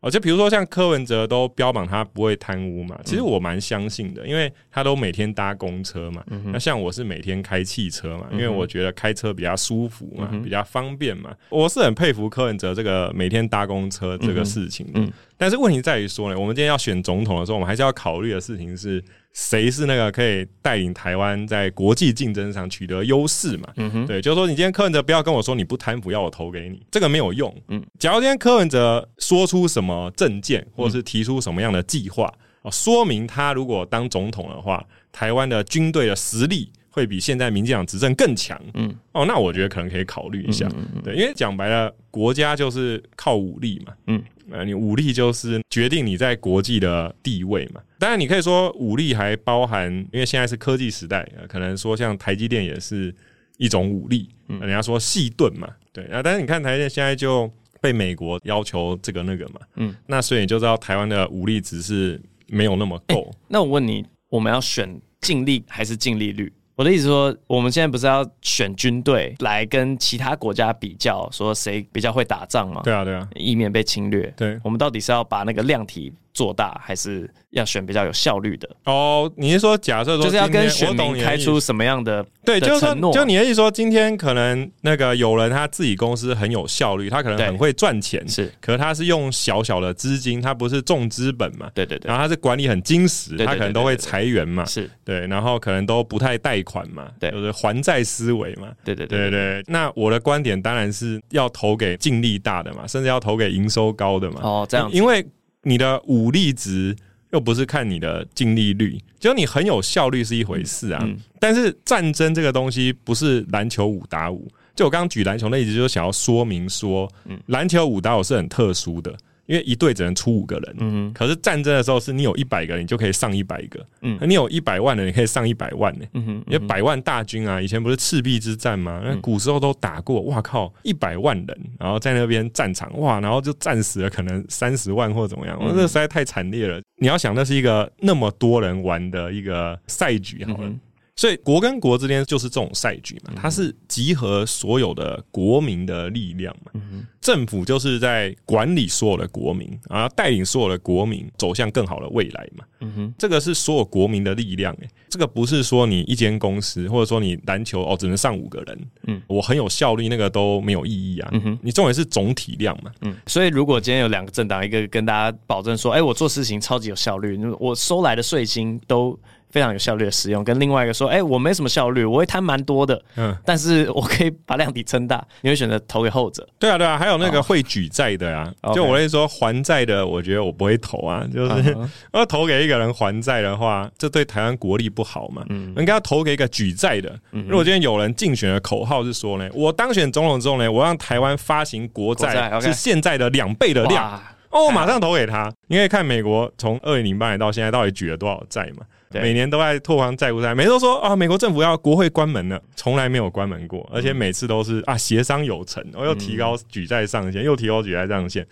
哦，就比如说像柯文哲都标榜他不会贪污嘛，其实我蛮相信的，因为他都每天搭公车嘛。那像我是每天开汽车嘛，因为我觉得开车比较舒服嘛，比较方便嘛。我是很佩服柯文哲这个每天搭公车这个事情的。但是问题在于说呢，我们今天要选总统的时候，我们还是要考虑的事情是。谁是那个可以带领台湾在国际竞争上取得优势嘛？嗯哼，对，就是说你今天柯文哲不要跟我说你不贪腐，要我投给你，这个没有用。嗯，假如今天柯文哲说出什么政见，或者是提出什么样的计划，哦，说明他如果当总统的话，台湾的军队的实力会比现在民进党执政更强。嗯，哦，那我觉得可能可以考虑一下。对，因为讲白了，国家就是靠武力嘛。嗯。呃，你武力就是决定你在国际的地位嘛。当然，你可以说武力还包含，因为现在是科技时代，可能说像台积电也是一种武力。人家说细盾嘛，对啊。但是你看台积电现在就被美国要求这个那个嘛，嗯，那所以你就知道台湾的武力值是没有那么够。欸，那我问你，我们要选净利还是净利率？我的意思说，我们现在不是要选军队来跟其他国家比较，说谁比较会打仗吗？对啊，对啊，以免被侵略。对，我们到底是要把那个量体做大，还是要选比较有效率的？哦，你是说假设说就是要跟选民开出什么样的？对，就是说，就你的意思说，今天可能那个有人他自己公司很有效率，他可能很会赚钱，是，可是他是用小小的资金，他不是重资本嘛？对对对，然后他是管理很精实，他可能都会裁员嘛？是对，然后可能都不太贷款嘛？对，就是还债思维嘛？对对对对对。那我的观点当然是要投给净利大的嘛，甚至要投给营收高的嘛？哦，这样，因为。你的武力值又不是看你的净利率，就你很有效率是一回事啊。但是战争这个东西不是篮球五打五，就我刚刚举篮球那例子，就想要说明说，篮球五打五是很特殊的。因为一队只能出五个人，嗯哼，可是战争的时候是你有一百个人，你就可以上一百个，嗯，你有一百万人，你可以上一百万呢，嗯哼，因为百万大军啊，以前不是赤壁之战吗？那古时候都打过，哇靠，一百万人，然后在那边战场，哇，然后就战死了可能三十万或怎么样，我这实在太惨烈了。你要想，那是一个那么多人玩的一个赛局，好了。所以国跟国之间就是这种赛局嘛，它是集合所有的国民的力量嘛。政府就是在管理所有的国民，然后带领所有的国民走向更好的未来嘛。嗯哼，这个是所有国民的力量诶，这个不是说你一间公司或者说你篮球哦只能上五个人，嗯，我很有效率，那个都没有意义啊。嗯哼，你重点是总体量嘛。嗯，所以如果今天有两个政党，一个跟大家保证说，哎，我做事情超级有效率，我收来的税金都。非常有效率的使用，跟另外一个说，哎、欸，我没什么效率，我会贪蛮多的，嗯，但是我可以把量体撑大，你会选择投给后者？对啊，对啊，还有那个会举债的啊，哦、就我会说还债的，我觉得我不会投啊，就是 *laughs* 要投给一个人还债的话，这对台湾国力不好嘛，嗯，应该要投给一个举债的。如果今天有人竞选的口号是说呢，我当选总统之后呢，我让台湾发行国债是现在的两倍的量，哦，我马上投给他。你可以看美国从二零零八年到现在到底举了多少债嘛。对。每年都在拓宽债务债，每次都说啊，美国政府要国会关门了，从来没有关门过，而且每次都是啊协商有成，我又提高举债上限，又提高举债上限，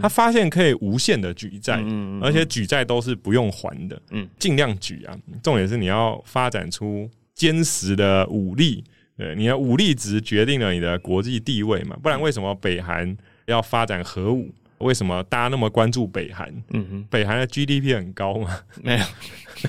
他发现可以无限的举债，而且举债都是不用还的，嗯，尽量举啊，重点是你要发展出坚实的武力，对，你的武力值决定了你的国际地位嘛，不然为什么北韩要发展核武？为什么大家那么关注北韩？嗯哼，北韩的 GDP 很高吗？没有。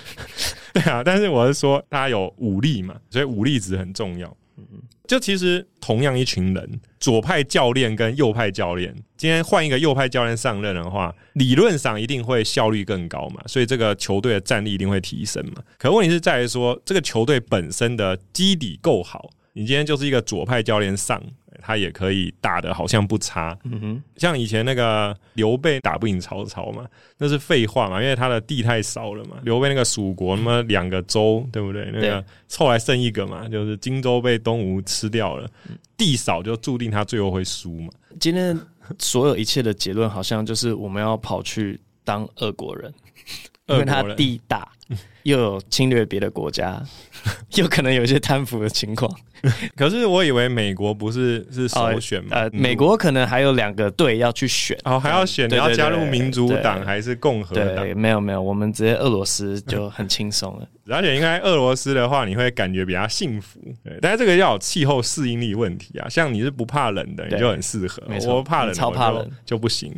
*laughs* 对啊，但是我是说，大家有武力嘛，所以武力值很重要。嗯哼，就其实同样一群人，左派教练跟右派教练，今天换一个右派教练上任的话，理论上一定会效率更高嘛，所以这个球队的战力一定会提升嘛。可问题是在于说，这个球队本身的基底够好，你今天就是一个左派教练上。他也可以打的好像不差，嗯哼，像以前那个刘备打不赢曹操嘛，那是废话嘛，因为他的地太少了嘛。刘备那个蜀国那么两个州，对不对？那个后来剩一个嘛，就是荆州被东吴吃掉了，地少就注定他最后会输嘛。今天所有一切的结论，好像就是我们要跑去当俄国人，*laughs* 因为他地大，*laughs* 又有侵略别的国家，*laughs* 有可能有一些贪腐的情况。*laughs* 可是我以为美国不是是首选嘛？呃，美国可能还有两个队要去选，哦，还要选，你要加入民主党还是共和党？没有没有，我们直接俄罗斯就很轻松了。而且应该俄罗斯的话，你会感觉比较幸福。对，但是这个要有气候适应力问题啊。像你是不怕冷的，你就很适合。我怕冷，超怕冷就不行。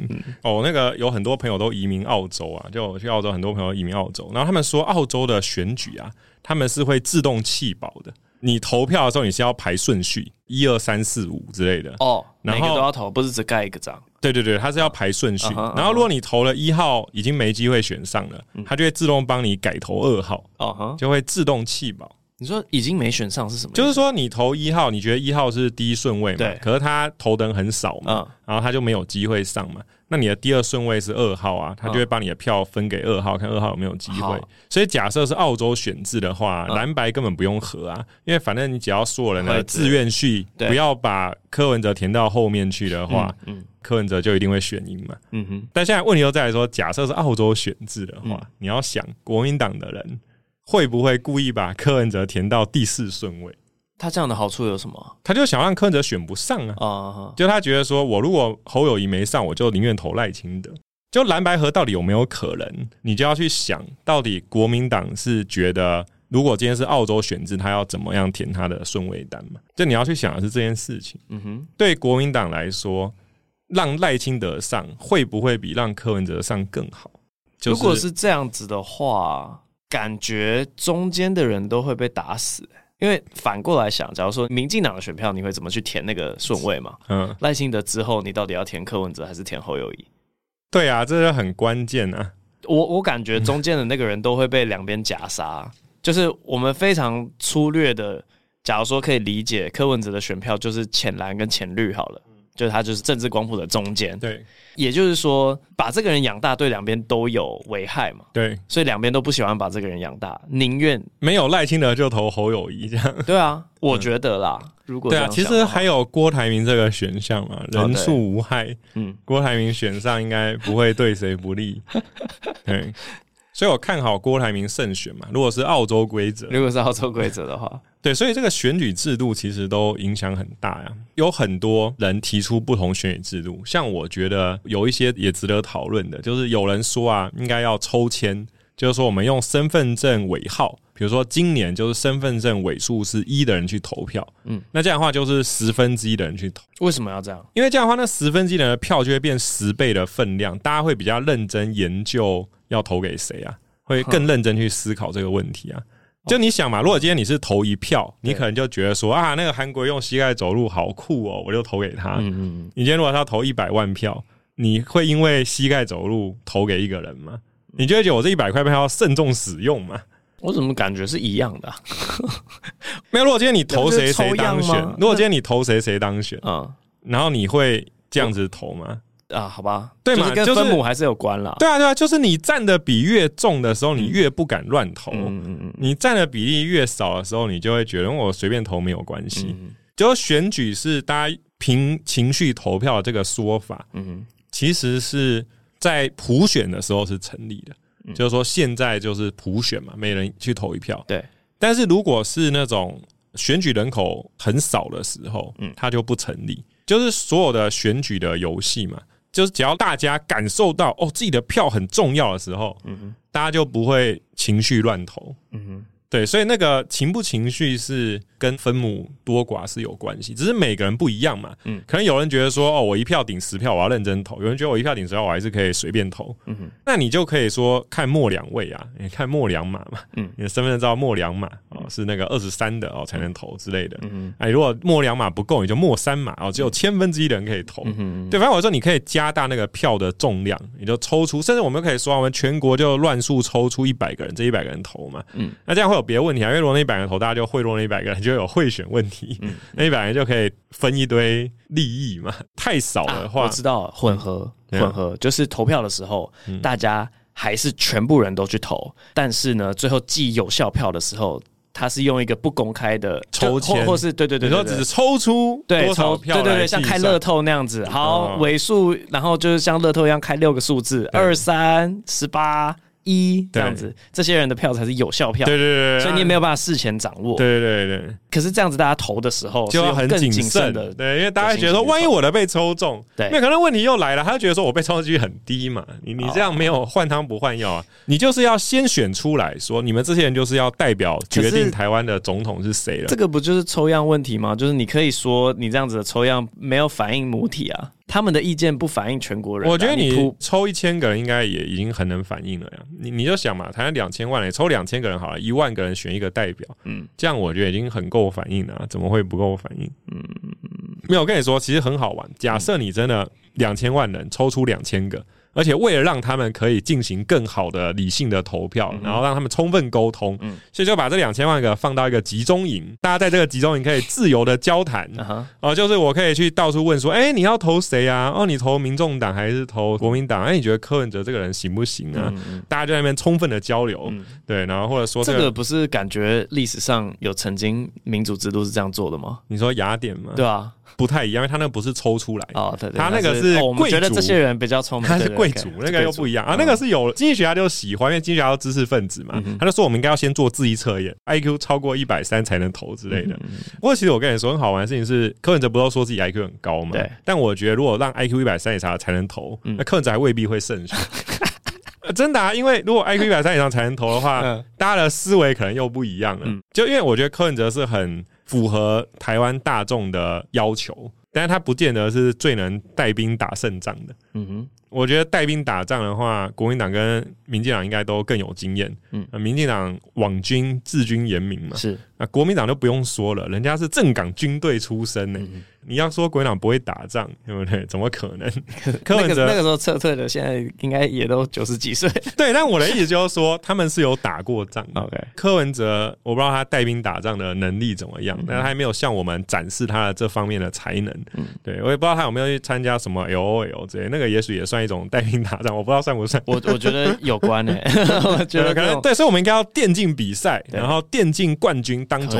哦，那个有很多朋友都移民澳洲啊，就去澳洲，很多朋友移民澳洲，然后他们说澳洲的选举啊，他们是会自动弃保的。你投票的时候，你是要排顺序，一二三四五之类的哦，然后每个都要投，不是只盖一个章。对对对，它是要排顺序。Uh 然后如果你投了一号，已经没机会选上了，它就会自动帮你改投二号，哦、uh，huh. 就会自动弃保。你说已经没选上是什么？就是说你投一号，你觉得一号是第一顺位嘛？对。可是他投的人很少嘛，嗯、然后他就没有机会上嘛。那你的第二顺位是二号啊，他就会把你的票分给二号，看二号有没有机会。所以假设是澳洲选制的话，蓝、嗯、白根本不用合啊，因为反正你只要所有人的志愿序不要把柯文哲填到后面去的话，嗯，嗯柯文哲就一定会选赢嘛。嗯哼。但现在问题又在于说，假设是澳洲选制的话，嗯、你要想国民党的人会不会故意把柯文哲填到第四顺位？他这样的好处有什么？他就想让柯文哲选不上啊！啊，就他觉得说，我如果侯友谊没上，我就宁愿投赖清德。就蓝白合到底有没有可能？你就要去想到底国民党是觉得，如果今天是澳洲选制，他要怎么样填他的顺位单嘛？就你要去想的是这件事情。嗯哼，对国民党来说，让赖清德上会不会比让柯文哲上更好？就是、如果是这样子的话，感觉中间的人都会被打死、欸。因为反过来想，假如说民进党的选票，你会怎么去填那个顺位嘛？嗯，赖清德之后，你到底要填柯文哲还是填侯友谊？对啊，这个很关键啊！我我感觉中间的那个人都会被两边夹杀。就是我们非常粗略的，假如说可以理解柯文哲的选票就是浅蓝跟浅绿好了。就是他就是政治光谱的中间，对，也就是说把这个人养大对两边都有危害嘛，对，所以两边都不喜欢把这个人养大，宁愿没有赖清德就投侯友谊这样，*laughs* 对啊，我觉得啦，嗯、如果对啊，其实还有郭台铭这个选项嘛，人畜无害，嗯，郭台铭选上应该不会对谁不利，*laughs* 对，所以我看好郭台铭胜选嘛，如果是澳洲规则，如果是澳洲规则的话。*laughs* 对，所以这个选举制度其实都影响很大呀。有很多人提出不同选举制度，像我觉得有一些也值得讨论的，就是有人说啊，应该要抽签，就是说我们用身份证尾号比如说今年就是身份证尾数是一的人去投票，嗯，那这样的话就是十分之一的人去投。为什么要这样？因为这样的话，那十分之一的人的票就会变十倍的分量，大家会比较认真研究要投给谁啊，会更认真去思考这个问题啊。就你想嘛，如果今天你是投一票，你可能就觉得说啊，那个韩国用膝盖走路好酷哦，我就投给他。嗯嗯。你今天如果他投一百万票，你会因为膝盖走路投给一个人吗？你就会觉得我这一百块票要慎重使用吗？我怎么感觉是一样的、啊？*laughs* 没有，如果今天你投谁谁当选，如果今天你投谁谁当选，嗯，然后你会这样子投吗？啊，好吧，对嘛，跟分母还是有关啦。对啊，对啊，就是你占的比越重的时候，你越不敢乱投。嗯嗯嗯，你占的比例越少的时候，你就会觉得我随便投没有关系。嗯、就选举是大家凭情绪投票的这个说法，嗯，其实是在普选的时候是成立的。嗯、就是说现在就是普选嘛，每人去投一票。对，但是如果是那种选举人口很少的时候，嗯，它就不成立。就是所有的选举的游戏嘛。就是只要大家感受到哦，自己的票很重要的时候，嗯哼，大家就不会情绪乱投，嗯哼。对，所以那个情不情绪是跟分母多寡是有关系，只是每个人不一样嘛。嗯，可能有人觉得说，哦，我一票顶十票，我要认真投；有人觉得我一票顶十票，我还是可以随便投。嗯哼，那你就可以说看末两位啊，你看末两码嘛。嗯，你的身份证照末两码哦，是那个二十三的哦才能投之类的。嗯嗯，哎，如果末两码不够，你就末三码哦，只有千分之一的人可以投。嗯哼，对，反正我说你可以加大那个票的重量，你就抽出，甚至我们可以说，我们全国就乱数抽出一百个人，这一百个人投嘛。嗯，那这样会有。别的问题啊，因为如果那一百个人投，大家就贿赂那一百个人，就有贿选问题。嗯，那一百个人就可以分一堆利益嘛。太少的话，啊、我知道混合混合就是投票的时候，嗯、大家还是全部人都去投，但是呢，最后计有效票的时候，他是用一个不公开的抽签，或，或是对对对，对，对，你说只是抽出多少票，对对对，像开乐透那样子。好，尾数，然后就是像乐透一样开六个数字，二三十八。一这样子，这些人的票才是有效票。对对对，所以你也没有办法事前掌握。对对对对。可是这样子，大家投的时候就要很谨慎的。对，因为大家觉得说，万一我的被抽中，对，那可能问题又来了，他就觉得说我被抽中几率很低嘛。你你这样没有换汤不换药啊，你就是要先选出来说，你们这些人就是要代表决定台湾的总统是谁了。这个不就是抽样问题吗？就是你可以说你这样子的抽样没有反映母体啊。他们的意见不反映全国人，我觉得你抽一千个人应该也已经很能反映了呀。你你就想嘛，台湾两千万人，抽两千个人好了，一万个人选一个代表，嗯，这样我觉得已经很够反应了，怎么会不够反应？嗯没有，我跟你说，其实很好玩。假设你真的两千万人抽出两千个。而且为了让他们可以进行更好的理性的投票，嗯、然后让他们充分沟通，嗯、所以就把这两千万个放到一个集中营，大家在这个集中营可以自由的交谈，哦、嗯呃，就是我可以去到处问说，哎、欸，你要投谁啊？哦，你投民众党还是投国民党？哎、欸，你觉得柯文哲这个人行不行啊？嗯、大家就在那边充分的交流，嗯、对，然后或者说、这个、这个不是感觉历史上有曾经民主制度是这样做的吗？你说雅典吗？对啊。不太一样，因为他那个不是抽出来哦，对对，他那个是贵族。我们觉得这些人比较聪明，他是贵族，那个又不一样啊。那个是有经济学家就喜欢，因为经济学家都知识分子嘛，他就说我们应该要先做智力测验，IQ 超过一百三才能投之类的。不过其实我跟你说很好玩的事情是，柯文哲不都说自己 IQ 很高嘛？对。但我觉得如果让 IQ 一百三以上才能投，那柯文哲还未必会胜选。*laughs* 真的啊，因为如果 IQ 一百三以上才能投的话，大家的思维可能又不一样了。就因为我觉得柯文哲是很符合台湾大众的要求。但是他不见得是最能带兵打胜仗的。嗯哼，我觉得带兵打仗的话，国民党跟民进党应该都更有经验。嗯，民进党网军治军严明嘛，是。那国民党就不用说了，人家是正港军队出身呢。嗯你要说国民党不会打仗，对不对？怎么可能？*laughs* 柯文哲那个时候撤退的，现在应该也都九十几岁。*laughs* 对，但我的意思就是说，*laughs* 他们是有打过仗。OK，柯文哲，我不知道他带兵打仗的能力怎么样，但他还没有向我们展示他的这方面的才能。嗯，对，我也不知道他有没有去参加什么 LOL 之类，那个也许也算一种带兵打仗，我不知道算不算。我我觉得有关诶、欸，*laughs* 我觉得可能对，所以我们应该要电竞比赛，然后电竞冠军当总统。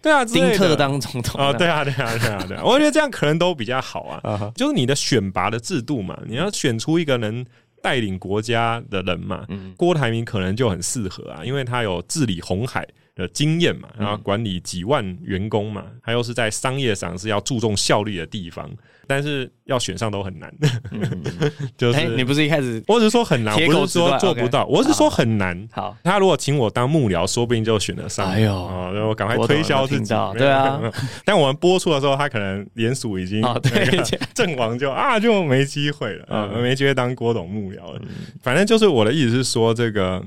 对啊，丁特当总统啊，对啊，对啊，对啊，对啊，*laughs* 我觉得这样可能都比较好啊。就是你的选拔的制度嘛，你要选出一个能带领国家的人嘛。郭台铭可能就很适合啊，因为他有治理红海的经验嘛，然后管理几万员工嘛，他又是在商业上是要注重效率的地方。但是要选上都很难，嗯、*laughs* 就是、欸、你不是一开始，我只是说很难，不是说做不到，我是说很难。好，他如果请我当幕僚，说不定就选得上。哎呦，哦、我赶快推销自己。对啊，*laughs* 但我们播出的时候，他可能联署已经 *laughs* 对阵亡，就啊就没机会了啊，没机会当郭董幕僚了。反正就是我的意思是说，这个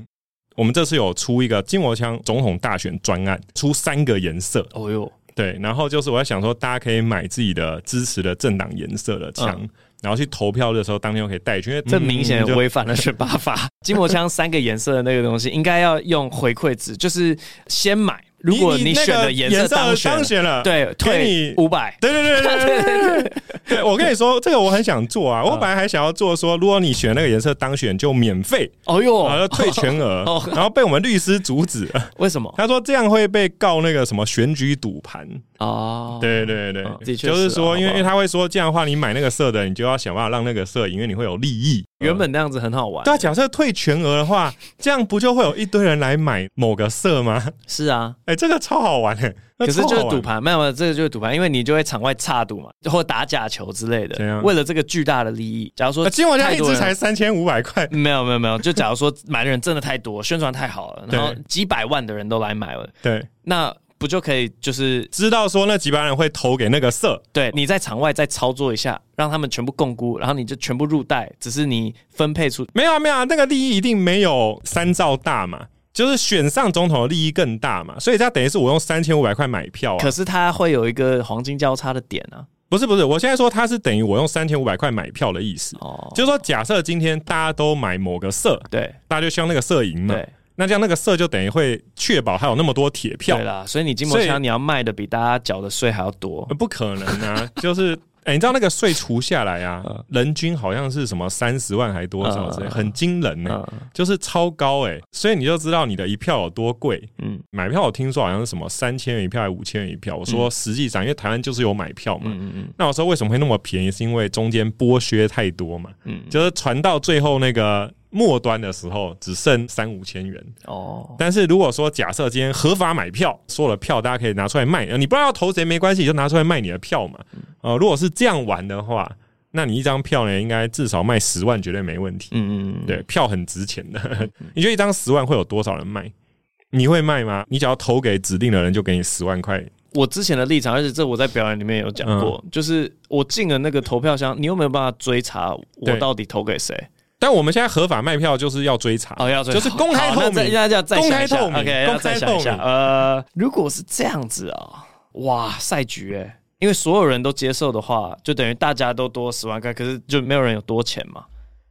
我们这次有出一个筋膜枪总统大选专案，出三个颜色。哦呦。对，然后就是我在想说，大家可以买自己的支持的政党颜色的枪，嗯、然后去投票的时候，当天就可以带去。因为这明显违反了选拔法。筋膜枪三个颜色的那个东西，应该要用回馈值，就是先买。如果你选的颜色当选了，对，退你五百。对对对对对 *laughs* 对，对，我跟你说，这个我很想做啊。我本来还想要做说，如果你选那个颜色当选，就免费。哦哟，然后退全额。然后被我们律师阻止了。*laughs* 为什么？他说这样会被告那个什么选举赌盘。哦，对对对，就是说，因为因为他会说这样的话，你买那个色的，你就要想办法让那个色赢，因为你会有利益。原本那样子很好玩。对啊，假设退全额的话，这样不就会有一堆人来买某个色吗？是啊，哎，这个超好玩哎。可是就是赌盘，没有没有，这个就是赌盘，因为你就会场外插赌嘛，或打假球之类的。为了这个巨大的利益，假如说筋膜枪一支才三千五百块，没有没有没有，就假如说买的人真的太多，宣传太好了，然后几百万的人都来买了，对，那。不就可以就是知道说那几百人会投给那个色？对，你在场外再操作一下，让他们全部共估，然后你就全部入袋，只是你分配出没有啊没有啊，那个利益一定没有三兆大嘛，就是选上总统的利益更大嘛，所以他等于是我用三千五百块买票啊，可是它会有一个黄金交叉的点啊，不是不是，我现在说它是等于我用三千五百块买票的意思。哦，就是说假设今天大家都买某个色，对，大家就希望那个色赢嘛，对。那这样那个色就等于会确保还有那么多铁票，对啦，所以你筋膜枪你要卖的比大家缴的税还要多，不可能啊！就是 *laughs* 哎、欸，你知道那个税除下来啊，人均好像是什么三十万还多少之类，很惊人呢、欸，就是超高哎、欸，所以你就知道你的一票有多贵。嗯，买票我听说好像是什么三千元一票还是五千元一票，我说实际上因为台湾就是有买票嘛，嗯嗯，那我说为什么会那么便宜，是因为中间剥削太多嘛，嗯，就是传到最后那个。末端的时候只剩三五千元哦，但是如果说假设今天合法买票，所有的票大家可以拿出来卖，你不知道要投谁没关系，你就拿出来卖你的票嘛。呃，如果是这样玩的话，那你一张票呢，应该至少卖十万绝对没问题。嗯嗯，对，票很值钱的。你觉得一张十万会有多少人卖？你会卖吗？你只要投给指定的人，就给你十万块。我之前的立场，而且这我在表演里面有讲过，就是我进了那个投票箱，你有没有办法追查我到底投给谁？但我们现在合法卖票就是要追查，哦，要追查，就是公开透明，要要再想一下，公开透明，OK，要再想一下。呃，如果是这样子啊，哇，赛局哎，因为所有人都接受的话，就等于大家都多十万块，可是就没有人有多钱嘛。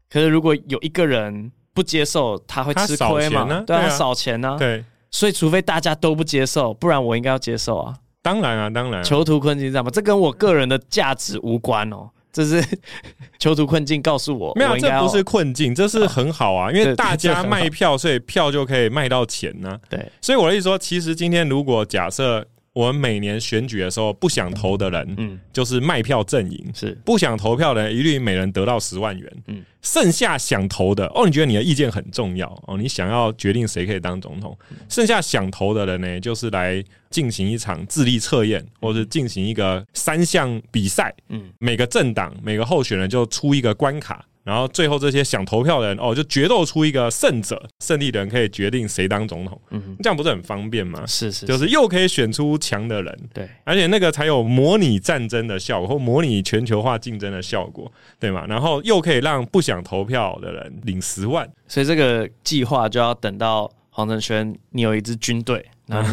可是如果有一个人不接受，他会吃亏嘛？对啊，少钱呢？对，所以除非大家都不接受，不然我应该要接受啊。当然啊，当然，囚徒困境，知道吗？这跟我个人的价值无关哦。这是 *laughs* 囚徒困境，告诉我没有，这不是困境，这是很好啊，因为大家卖票，所以票就可以卖到钱呢。对，所以我的意思说，其实今天如果假设我们每年选举的时候不想投的人，嗯，就是卖票阵营，是。不想投票的人，一律每人得到十万元，嗯，剩下想投的哦，你觉得你的意见很重要哦，你想要决定谁可以当总统，剩下想投的人呢，就是来。进行一场智力测验，或者进行一个三项比赛。嗯，每个政党、每个候选人就出一个关卡，然后最后这些想投票的人哦，就决斗出一个胜者，胜利的人可以决定谁当总统。嗯，这样不是很方便吗？是，是是，就是又可以选出强的人，对，而且那个才有模拟战争的效果，或模拟全球化竞争的效果，对吗？然后又可以让不想投票的人领十万，所以这个计划就要等到黄承轩，你有一支军队。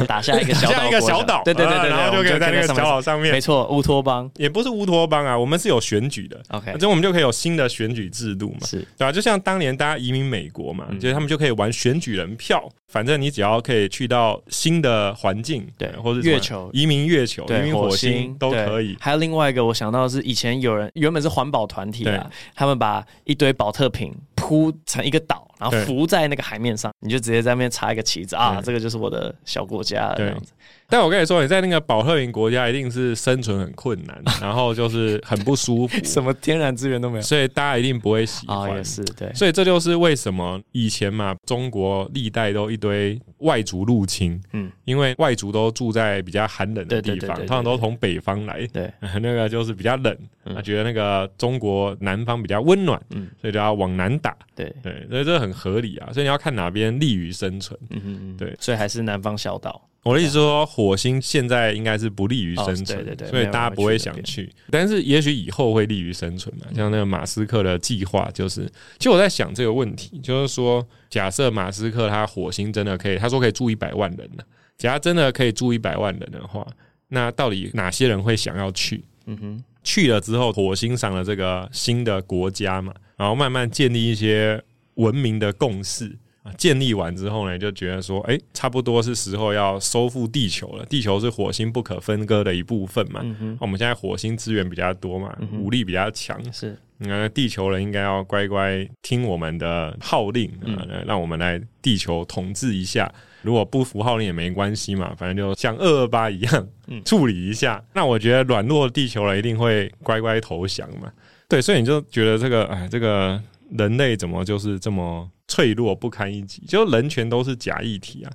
打下一个 *laughs* 小岛，一个小岛，对对对对，然后就可以在那个小岛上面，没错，乌托邦也不是乌托邦啊，我们是有选举的，OK，这我们就可以有新的选举制度嘛，是，对吧？就像当年大家移民美国嘛，就是他们就可以玩选举人票，反正你只要可以去到新的环境，对，或者月球移民月球、移民火星都可以。还有另外一个我想到的是，以前有人原本是环保团体啊，他们把一堆保特瓶铺成一个岛。然后浮在那个海面上，你就直接在那边插一个旗子啊，这个就是我的小国家这样子。但我跟你说，你在那个保特瓶国家一定是生存很困难，*laughs* 然后就是很不舒服，*laughs* 什么天然资源都没有，所以大家一定不会喜欢。哦，也是对，所以这就是为什么以前嘛，中国历代都一堆外族入侵，嗯，因为外族都住在比较寒冷的地方，通常都从北方来，对，*laughs* 那个就是比较冷，他觉得那个中国南方比较温暖，嗯，所以就要往南打，对。对，所以这很合理啊。所以你要看哪边利于生存，嗯嗯，对，所以还是南方小岛。我的意思说，火星现在应该是不利于生存，对对对，所以大家不会想去。但是也许以后会利于生存嘛？像那个马斯克的计划，就是，其实我在想这个问题，就是说，假设马斯克他火星真的可以，他说可以住一百万人呢，假如真的可以住一百万人的话，那到底哪些人会想要去？嗯哼，去了之后，火星上的这个新的国家嘛，然后慢慢建立一些文明的共识啊。建立完之后呢，就觉得说，哎、欸，差不多是时候要收复地球了。地球是火星不可分割的一部分嘛。嗯、哼我们现在火星资源比较多嘛，嗯、武力比较强。是，那地球人应该要乖乖听我们的号令啊，嗯、让我们来地球统治一下。如果不服号令也没关系嘛，反正就像二二八一样，嗯、处理一下。那我觉得软弱的地球人一定会乖乖投降嘛。对，所以你就觉得这个，哎，这个人类怎么就是这么？脆弱不堪一击，就人权都是假议题啊！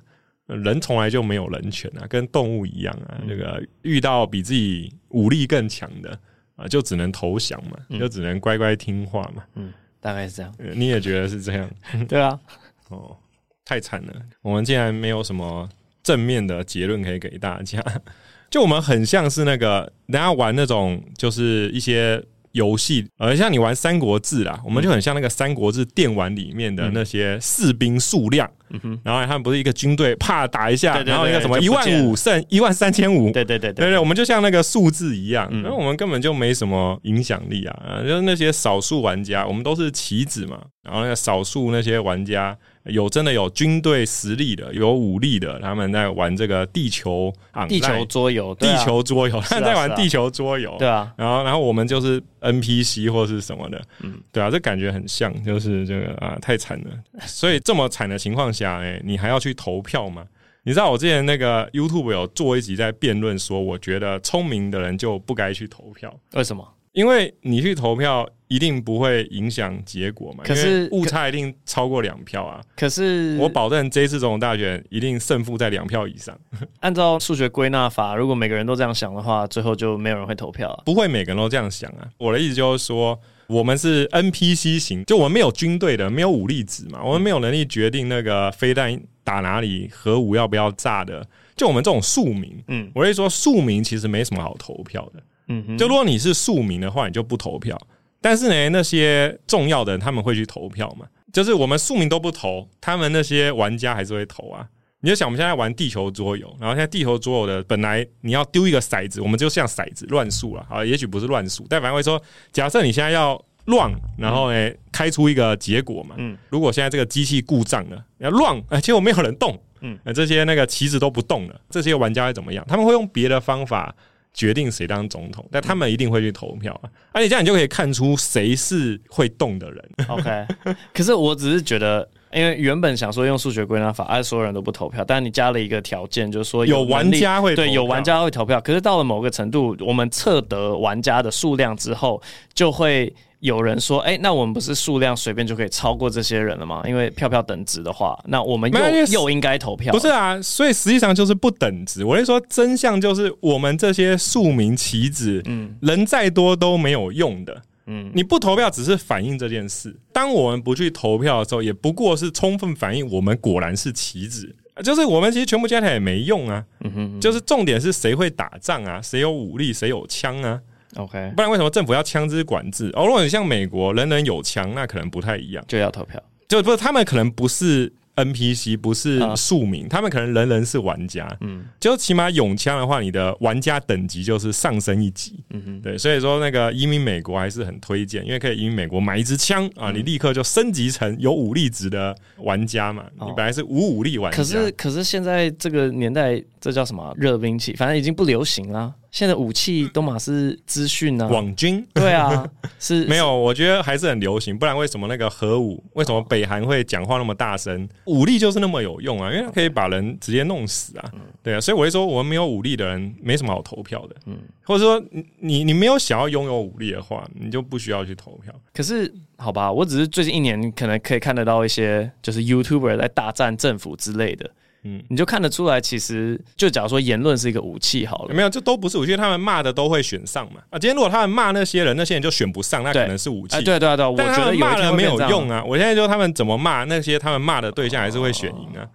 人从来就没有人权啊，跟动物一样啊。那、嗯、个遇到比自己武力更强的啊，就只能投降嘛，嗯、就只能乖乖听话嘛。嗯，大概是这样。你也觉得是这样？*laughs* 对啊。*laughs* 哦，太惨了！我们竟然没有什么正面的结论可以给大家。*laughs* 就我们很像是那个人家玩那种，就是一些。游戏，呃，像你玩《三国志》啦，我们就很像那个《三国志》电玩里面的那些士兵数量，嗯哼，然后他们不是一个军队，啪打一下，然后一个什么一万五胜一万三千五，对对对对对，我们就像那个数字一样，然后我们根本就没什么影响力啊，就是那些少数玩家，我们都是棋子嘛，然后那个少数那些玩家。有真的有军队实力的，有武力的，他们在玩这个地球啊，地球桌游，地球桌游，他 *laughs* 们在玩地球桌游，对啊，然后然后我们就是 NPC 或是什么的，嗯，对啊，这感觉很像，就是这个啊，太惨了。所以这么惨的情况下，哎，你还要去投票吗？你知道我之前那个 YouTube 有做一集在辩论说，我觉得聪明的人就不该去投票，为什么？因为你去投票一定不会影响结果嘛，可是误差一定超过两票啊。可是我保证这一次总统大选一定胜负在两票以上。*laughs* 按照数学归纳法，如果每个人都这样想的话，最后就没有人会投票啊。不会每个人都这样想啊。我的意思就是说，我们是 NPC 型，就我们没有军队的，没有武力值嘛，我们没有能力决定那个飞弹打哪里，核武要不要炸的。就我们这种庶民，嗯，我的意思说庶民其实没什么好投票的。嗯哼，就如果你是庶民的话，你就不投票。但是呢，那些重要的人他们会去投票嘛？就是我们庶民都不投，他们那些玩家还是会投啊。你就想，我们现在玩地球桌游，然后现在地球桌游的本来你要丢一个骰子，我们就像骰子乱数了啊，也许不是乱数，但反正会说，假设你现在要乱，然后呢开出一个结果嘛。嗯，如果现在这个机器故障了，要乱，哎，结果没有人动，嗯，这些那个棋子都不动了，这些玩家会怎么样？他们会用别的方法。决定谁当总统，但他们一定会去投票啊！而且这样你就可以看出谁是会动的人。OK，*laughs* 可是我只是觉得，因为原本想说用数学归纳法，而所有人都不投票，但你加了一个条件，就是说有，有玩家会投票。对，有玩家会投票。可是到了某个程度，我们测得玩家的数量之后，就会。有人说：“哎、欸，那我们不是数量随便就可以超过这些人了吗？因为票票等值的话，那我们又又应该投票。不是啊，所以实际上就是不等值。我跟你说，真相就是我们这些庶民棋子，嗯，人再多都没有用的。嗯，你不投票只是反映这件事。当我们不去投票的时候，也不过是充分反映我们果然是棋子。就是我们其实全部加起来也没用啊。嗯哼嗯，就是重点是谁会打仗啊？谁有武力？谁有枪啊？” OK，不然为什么政府要枪支管制？哦，如果你像美国，人人有枪，那可能不太一样，就要投票。就不是他们可能不是 NPC，不是庶民，啊、他们可能人人是玩家。嗯，就起码有枪的话，你的玩家等级就是上升一级。嗯哼，对，所以说那个移民美国还是很推荐，因为可以移民美国买一支枪啊，你立刻就升级成有武力值的玩家嘛。嗯、你本来是无武力玩家，可是可是现在这个年代，这叫什么热兵器？反正已经不流行了。现在的武器都嘛是资讯啊，网军。对啊，*laughs* 是没有，我觉得还是很流行，不然为什么那个核武，为什么北韩会讲话那么大声？武力就是那么有用啊，因为它可以把人直接弄死啊，对啊，所以我会说，我们没有武力的人没什么好投票的，嗯，或者说你你没有想要拥有武力的话，你就不需要去投票。可是好吧，我只是最近一年可能可以看得到一些就是 YouTuber 在大战政府之类的。嗯，你就看得出来，其实就假如说言论是一个武器好了，没有，这都不是武器，他们骂的都会选上嘛。啊，今天如果他们骂那些人，那些人就选不上，那可能是武器。对对对，对，我觉得骂了没有用啊。我现在就他们怎么骂那些他们骂的对象，还是会选赢啊。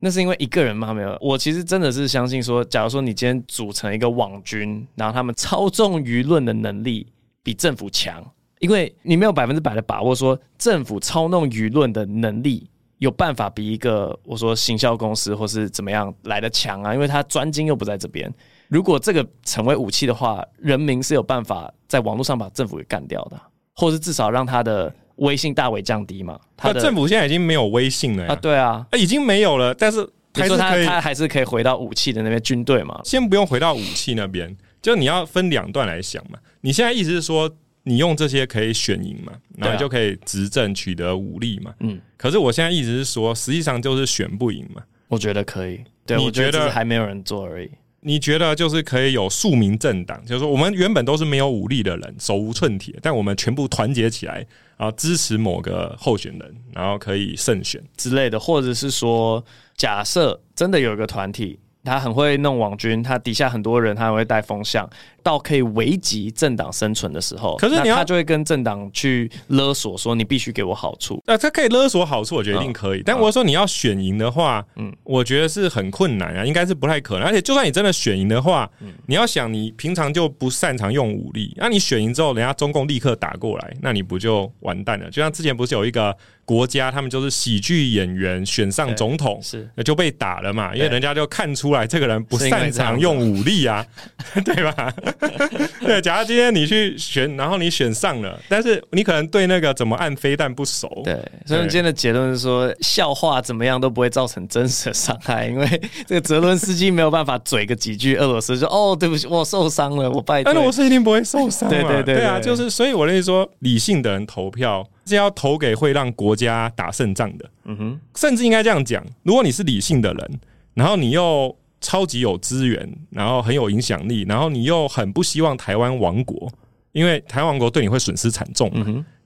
那是因为一个人骂没有。我其实真的是相信说，假如说你今天组成一个网军，然后他们操纵舆论的能力比政府强，因为你没有百分之百的把握说政府操弄舆论的能力。有办法比一个我说行销公司或是怎么样来的强啊？因为他专精又不在这边。如果这个成为武器的话，人民是有办法在网络上把政府给干掉的，或是至少让他的威信大为降低嘛。他的政府现在已经没有威信了啊，对啊，已经没有了。但是还是可以，他还是可以回到武器的那边军队嘛。先不用回到武器那边，就你要分两段来想嘛。你现在意思是说？你用这些可以选赢嘛？然后就可以执政取得武力嘛？嗯。可是我现在一直是说，实际上就是选不赢嘛。我觉得可以。对，你觉得，我觉得还没有人做而已。你觉得就是可以有庶民政党，就是说我们原本都是没有武力的人，手无寸铁，但我们全部团结起来，然后支持某个候选人，然后可以胜选之类的，或者是说，假设真的有一个团体。他很会弄网军，他底下很多人，他还会带风向，到可以危及政党生存的时候，可是你要他就会跟政党去勒索，说你必须给我好处。那、呃、他可以勒索好处，我觉得一定可以。嗯、但我说你要选赢的话，嗯，我觉得是很困难啊，应该是不太可能。而且就算你真的选赢的话，嗯，你要想你平常就不擅长用武力，那你选赢之后，人家中共立刻打过来，那你不就完蛋了？就像之前不是有一个。国家他们就是喜剧演员选上总统，是那就被打了嘛，因为人家就看出来这个人不擅长用武力啊，*laughs* 对吧？*laughs* 对，假如今天你去选，然后你选上了，但是你可能对那个怎么按飞弹不熟，对，所以今天的结论是说，笑话怎么样都不会造成真实的伤害，因为这个泽伦斯基没有办法嘴个几句俄罗斯，说哦，对不起，我受伤了，我拜托。但是我是一定不会受伤，对对对，对啊，就是所以我的意思说，理性的人投票。是要投给会让国家打胜仗的，嗯哼，甚至应该这样讲：如果你是理性的人，然后你又超级有资源，然后很有影响力，然后你又很不希望台湾亡国。因为台湾亡国对你会损失惨重，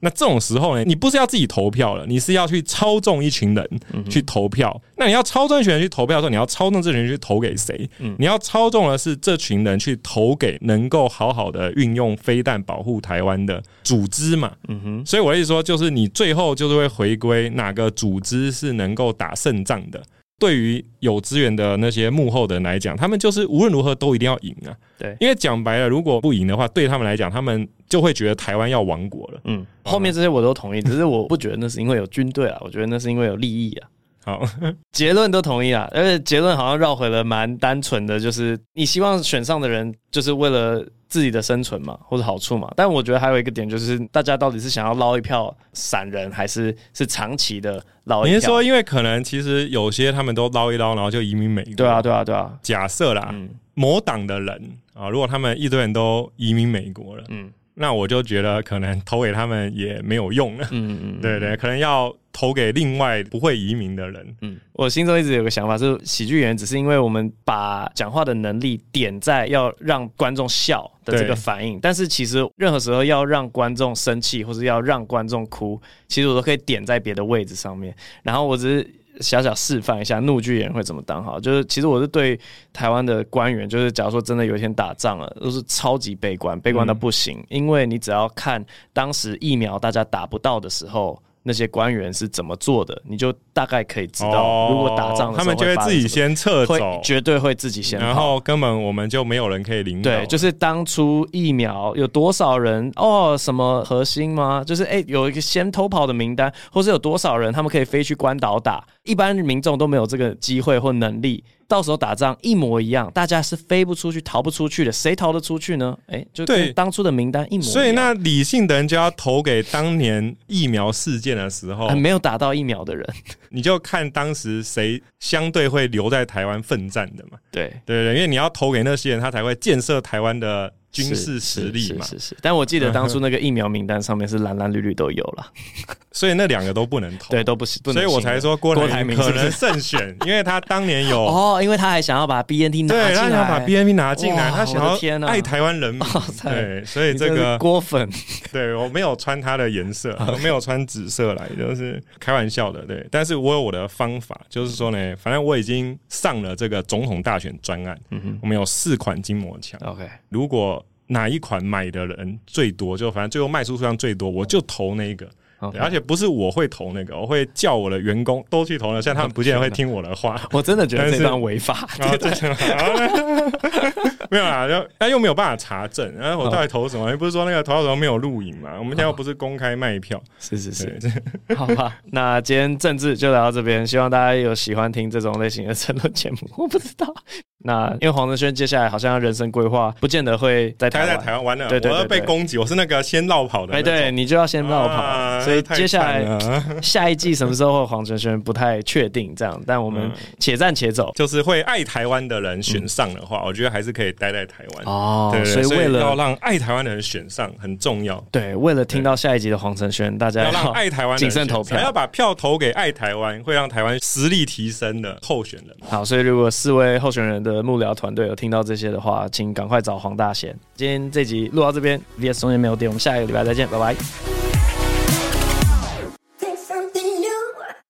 那这种时候呢，你不是要自己投票了，你是要去操纵一群人去投票。那你要操纵一群人去投票的时候，你要操纵这群人去投给谁？你要操纵的是这群人去投给能够好好的运用飞弹保护台湾的组织嘛？嗯哼，所以我的意思说，就是你最后就是会回归哪个组织是能够打胜仗的。对于有资源的那些幕后的人来讲，他们就是无论如何都一定要赢啊！对，因为讲白了，如果不赢的话，对他们来讲，他们就会觉得台湾要亡国了。嗯，后面这些我都同意，只是我不觉得那是因为有军队啊，我觉得那是因为有利益啊。好，*laughs* 结论都同意啊，而且结论好像绕回了蛮单纯的，就是你希望选上的人就是为了。自己的生存嘛，或者好处嘛，但我觉得还有一个点就是，大家到底是想要捞一票散人，还是是长期的捞一票？你是说，因为可能其实有些他们都捞一捞，然后就移民美国？对啊，对啊，对啊。假设啦，嗯、某党的人啊，如果他们一堆人都移民美国了，嗯。那我就觉得可能投给他们也没有用了，嗯嗯，*laughs* 对对，可能要投给另外不会移民的人。嗯，我心中一直有个想法，是喜剧演员只是因为我们把讲话的能力点在要让观众笑的这个反应，但是其实任何时候要让观众生气或是要让观众哭，其实我都可以点在别的位置上面。然后我只是。小小示范一下怒剧演员会怎么当好，就是其实我是对台湾的官员，就是假如说真的有一天打仗了，都是超级悲观，悲观到不行，因为你只要看当时疫苗大家打不到的时候。那些官员是怎么做的，你就大概可以知道。如果打仗的时候，他们就会自己先撤走，绝对会自己先。然后根本我们就没有人可以领导。对，就是当初疫苗有多少人哦？什么核心吗？就是哎、欸，有一个先偷跑的名单，或是有多少人他们可以飞去关岛打？一般民众都没有这个机会或能力到时候打仗一模一样，大家是飞不出去、逃不出去的，谁逃得出去呢？哎，就跟当初的名单一模一样。所以那理性的人就要投给当年疫苗事件的时候没有打到疫苗的人，*laughs* 你就看当时谁相对会留在台湾奋战的嘛。对对对，因为你要投给那些人，他才会建设台湾的。军事实力嘛，是是，是，是，但我记得当初那个疫苗名单上面是蓝蓝绿绿都有了，*laughs* 所以那两个都不能投，对，都不行，所以我才说郭台铭可能胜选，*laughs* 因为他当年有 *laughs* 哦，因为他还想要把 BNT 拿进来，对，他想要把 BNT 拿进来，他想要天爱台湾人民，对，所以这个郭粉，对我没有穿他的颜色，我没有穿紫色来，就是开玩笑的，对，但是我有我的方法，就是说呢，反正我已经上了这个总统大选专案，嗯哼，我们有四款筋膜枪，OK，如果哪一款买的人最多，就反正最后卖出数量最多，我就投那个。Okay. 而且不是我会投那个，我会叫我的员工都去投了，现在他们不见得会听我的话。*laughs* 我真的觉得这段违法。*laughs* *laughs* 没有啦，就但又没有办法查证。然后我到底投什么？又不是说那个投到什么没有录影嘛？我们现在又不是公开卖票。是是是，好吧。那今天政治就聊到这边，希望大家有喜欢听这种类型的争论节目。我不知道。那因为黄承轩接下来好像人生规划不见得会在台湾，在台湾完了，对对，我要被攻击，我是那个先落跑的。哎，对你就要先落跑。所以接下来下一季什么时候黄承轩不太确定，这样，但我们且战且走。就是会爱台湾的人选上的话，我觉得还是可以待在台湾哦。对，所以为了要让爱台湾的人选上很重要。对，为了听到下一集的黄承轩，大家要让爱台湾谨慎投票，要把票投给爱台湾，会让台湾实力提升的候选人。好，所以如果四位候选人的幕僚团队有听到这些的话，请赶快找黄大贤。今天这集录到这边，VS 中间没有电，我们下一个礼拜再见，拜拜。